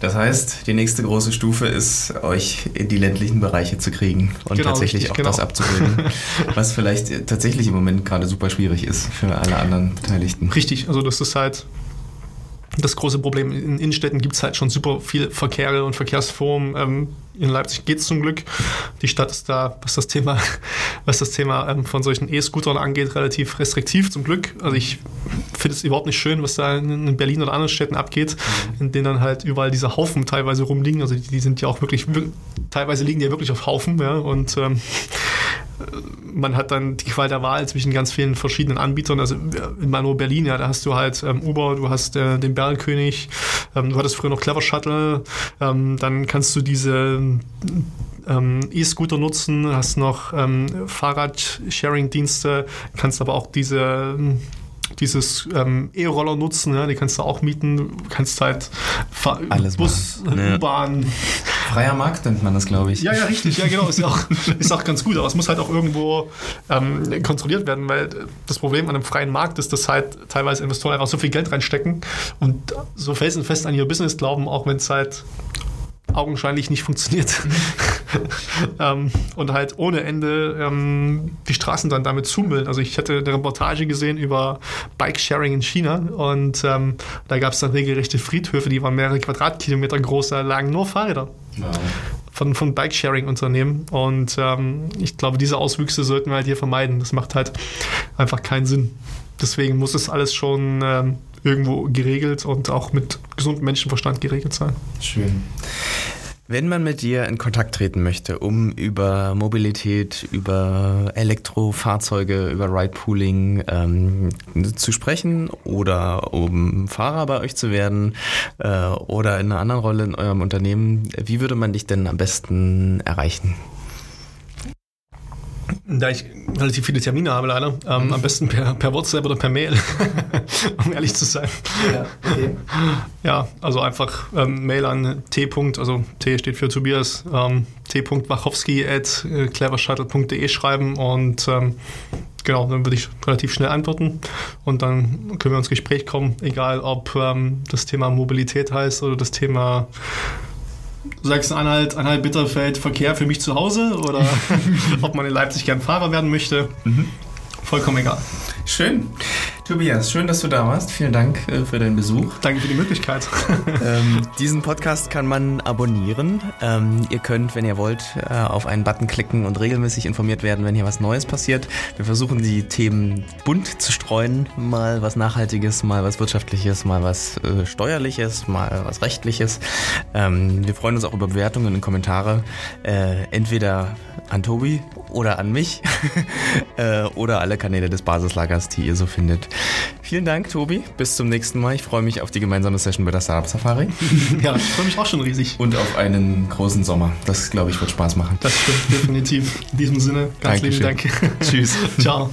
Das heißt, die nächste große Stufe ist, euch in die ländlichen Bereiche zu kriegen und genau, tatsächlich richtig, auch genau. das abzubilden, was vielleicht tatsächlich im Moment gerade super schwierig ist für alle anderen Beteiligten. Richtig, also das ist halt das große Problem. In Innenstädten gibt es halt schon super viel Verkehre und Verkehrsformen. Ähm, in Leipzig geht es zum Glück. Die Stadt ist da, was das Thema, was das Thema ähm, von solchen E-Scootern angeht, relativ restriktiv zum Glück. Also ich finde es überhaupt nicht schön, was da in Berlin oder anderen Städten abgeht, mhm. in denen dann halt überall diese Haufen teilweise rumliegen. Also die, die sind ja auch wirklich, teilweise liegen die ja wirklich auf Haufen, ja, und ähm, man hat dann die Qual der Wahl zwischen ganz vielen verschiedenen Anbietern. Also in Mano Berlin, ja, da hast du halt ähm, Uber, du hast äh, den Berlkönig, ähm, du hattest früher noch Clever Shuttle, ähm, dann kannst du diese ähm, E-Scooter nutzen, hast noch ähm, Fahrrad-Sharing-Dienste, kannst aber auch diese dieses ähm, E-Roller nutzen, ja, die kannst du auch mieten, du kannst halt Alles Bus. U-Bahn. Freier Markt nennt man das, glaube ich. Ja, ja, richtig, ja, genau, ist ja auch, ist auch ganz gut, aber es muss halt auch irgendwo ähm, kontrolliert werden, weil das Problem an einem freien Markt ist, dass halt teilweise Investoren einfach so viel Geld reinstecken und so felsenfest an ihr Business glauben, auch wenn es halt augenscheinlich nicht funktioniert. ähm, und halt ohne Ende ähm, die Straßen dann damit zumüllen. Also ich hatte eine Reportage gesehen über Bike-Sharing in China und ähm, da gab es dann regelrechte Friedhöfe, die waren mehrere Quadratkilometer groß, da lagen nur Fahrräder. Wow. Von, von Bike-Sharing-Unternehmen. Und ähm, ich glaube, diese Auswüchse sollten wir halt hier vermeiden. Das macht halt einfach keinen Sinn. Deswegen muss es alles schon ähm, irgendwo geregelt und auch mit gesundem Menschenverstand geregelt sein. Schön. Wenn man mit dir in Kontakt treten möchte, um über Mobilität, über Elektrofahrzeuge, über Ride-Pooling ähm, zu sprechen oder um Fahrer bei euch zu werden äh, oder in einer anderen Rolle in eurem Unternehmen, wie würde man dich denn am besten erreichen? Da ich relativ viele Termine habe leider, ähm, am besten per, per WhatsApp oder per Mail, um ehrlich zu sein. Ja, okay. ja also einfach ähm, Mail an t. also T steht für Tobias, ähm, t.wachowski at äh, clevershuttle.de schreiben und ähm, genau, dann würde ich relativ schnell antworten und dann können wir ins Gespräch kommen, egal ob ähm, das Thema Mobilität heißt oder das Thema Du sagst Anhalt, Anhalt Bitterfeld, Verkehr für mich zu Hause oder ob man in Leipzig gern Fahrer werden möchte. Mhm. Vollkommen egal. Schön. Tobias, schön, dass du da warst. Vielen Dank äh, für deinen Besuch. Danke für die Möglichkeit. ähm, diesen Podcast kann man abonnieren. Ähm, ihr könnt, wenn ihr wollt, äh, auf einen Button klicken und regelmäßig informiert werden, wenn hier was Neues passiert. Wir versuchen die Themen bunt zu streuen. Mal was Nachhaltiges, mal was Wirtschaftliches, mal was äh, Steuerliches, mal was Rechtliches. Ähm, wir freuen uns auch über Bewertungen und Kommentare. Äh, entweder an Tobi oder an mich äh, oder alle Kanäle des Basislagers, die ihr so findet. Vielen Dank, Tobi. Bis zum nächsten Mal. Ich freue mich auf die gemeinsame Session bei der Startup Safari. ja, ich freue mich auch schon riesig. Und auf einen großen Sommer. Das, glaube ich, wird Spaß machen. Das stimmt definitiv. In diesem Sinne, ganz Dankeschön. lieben Dank. Tschüss. Ciao.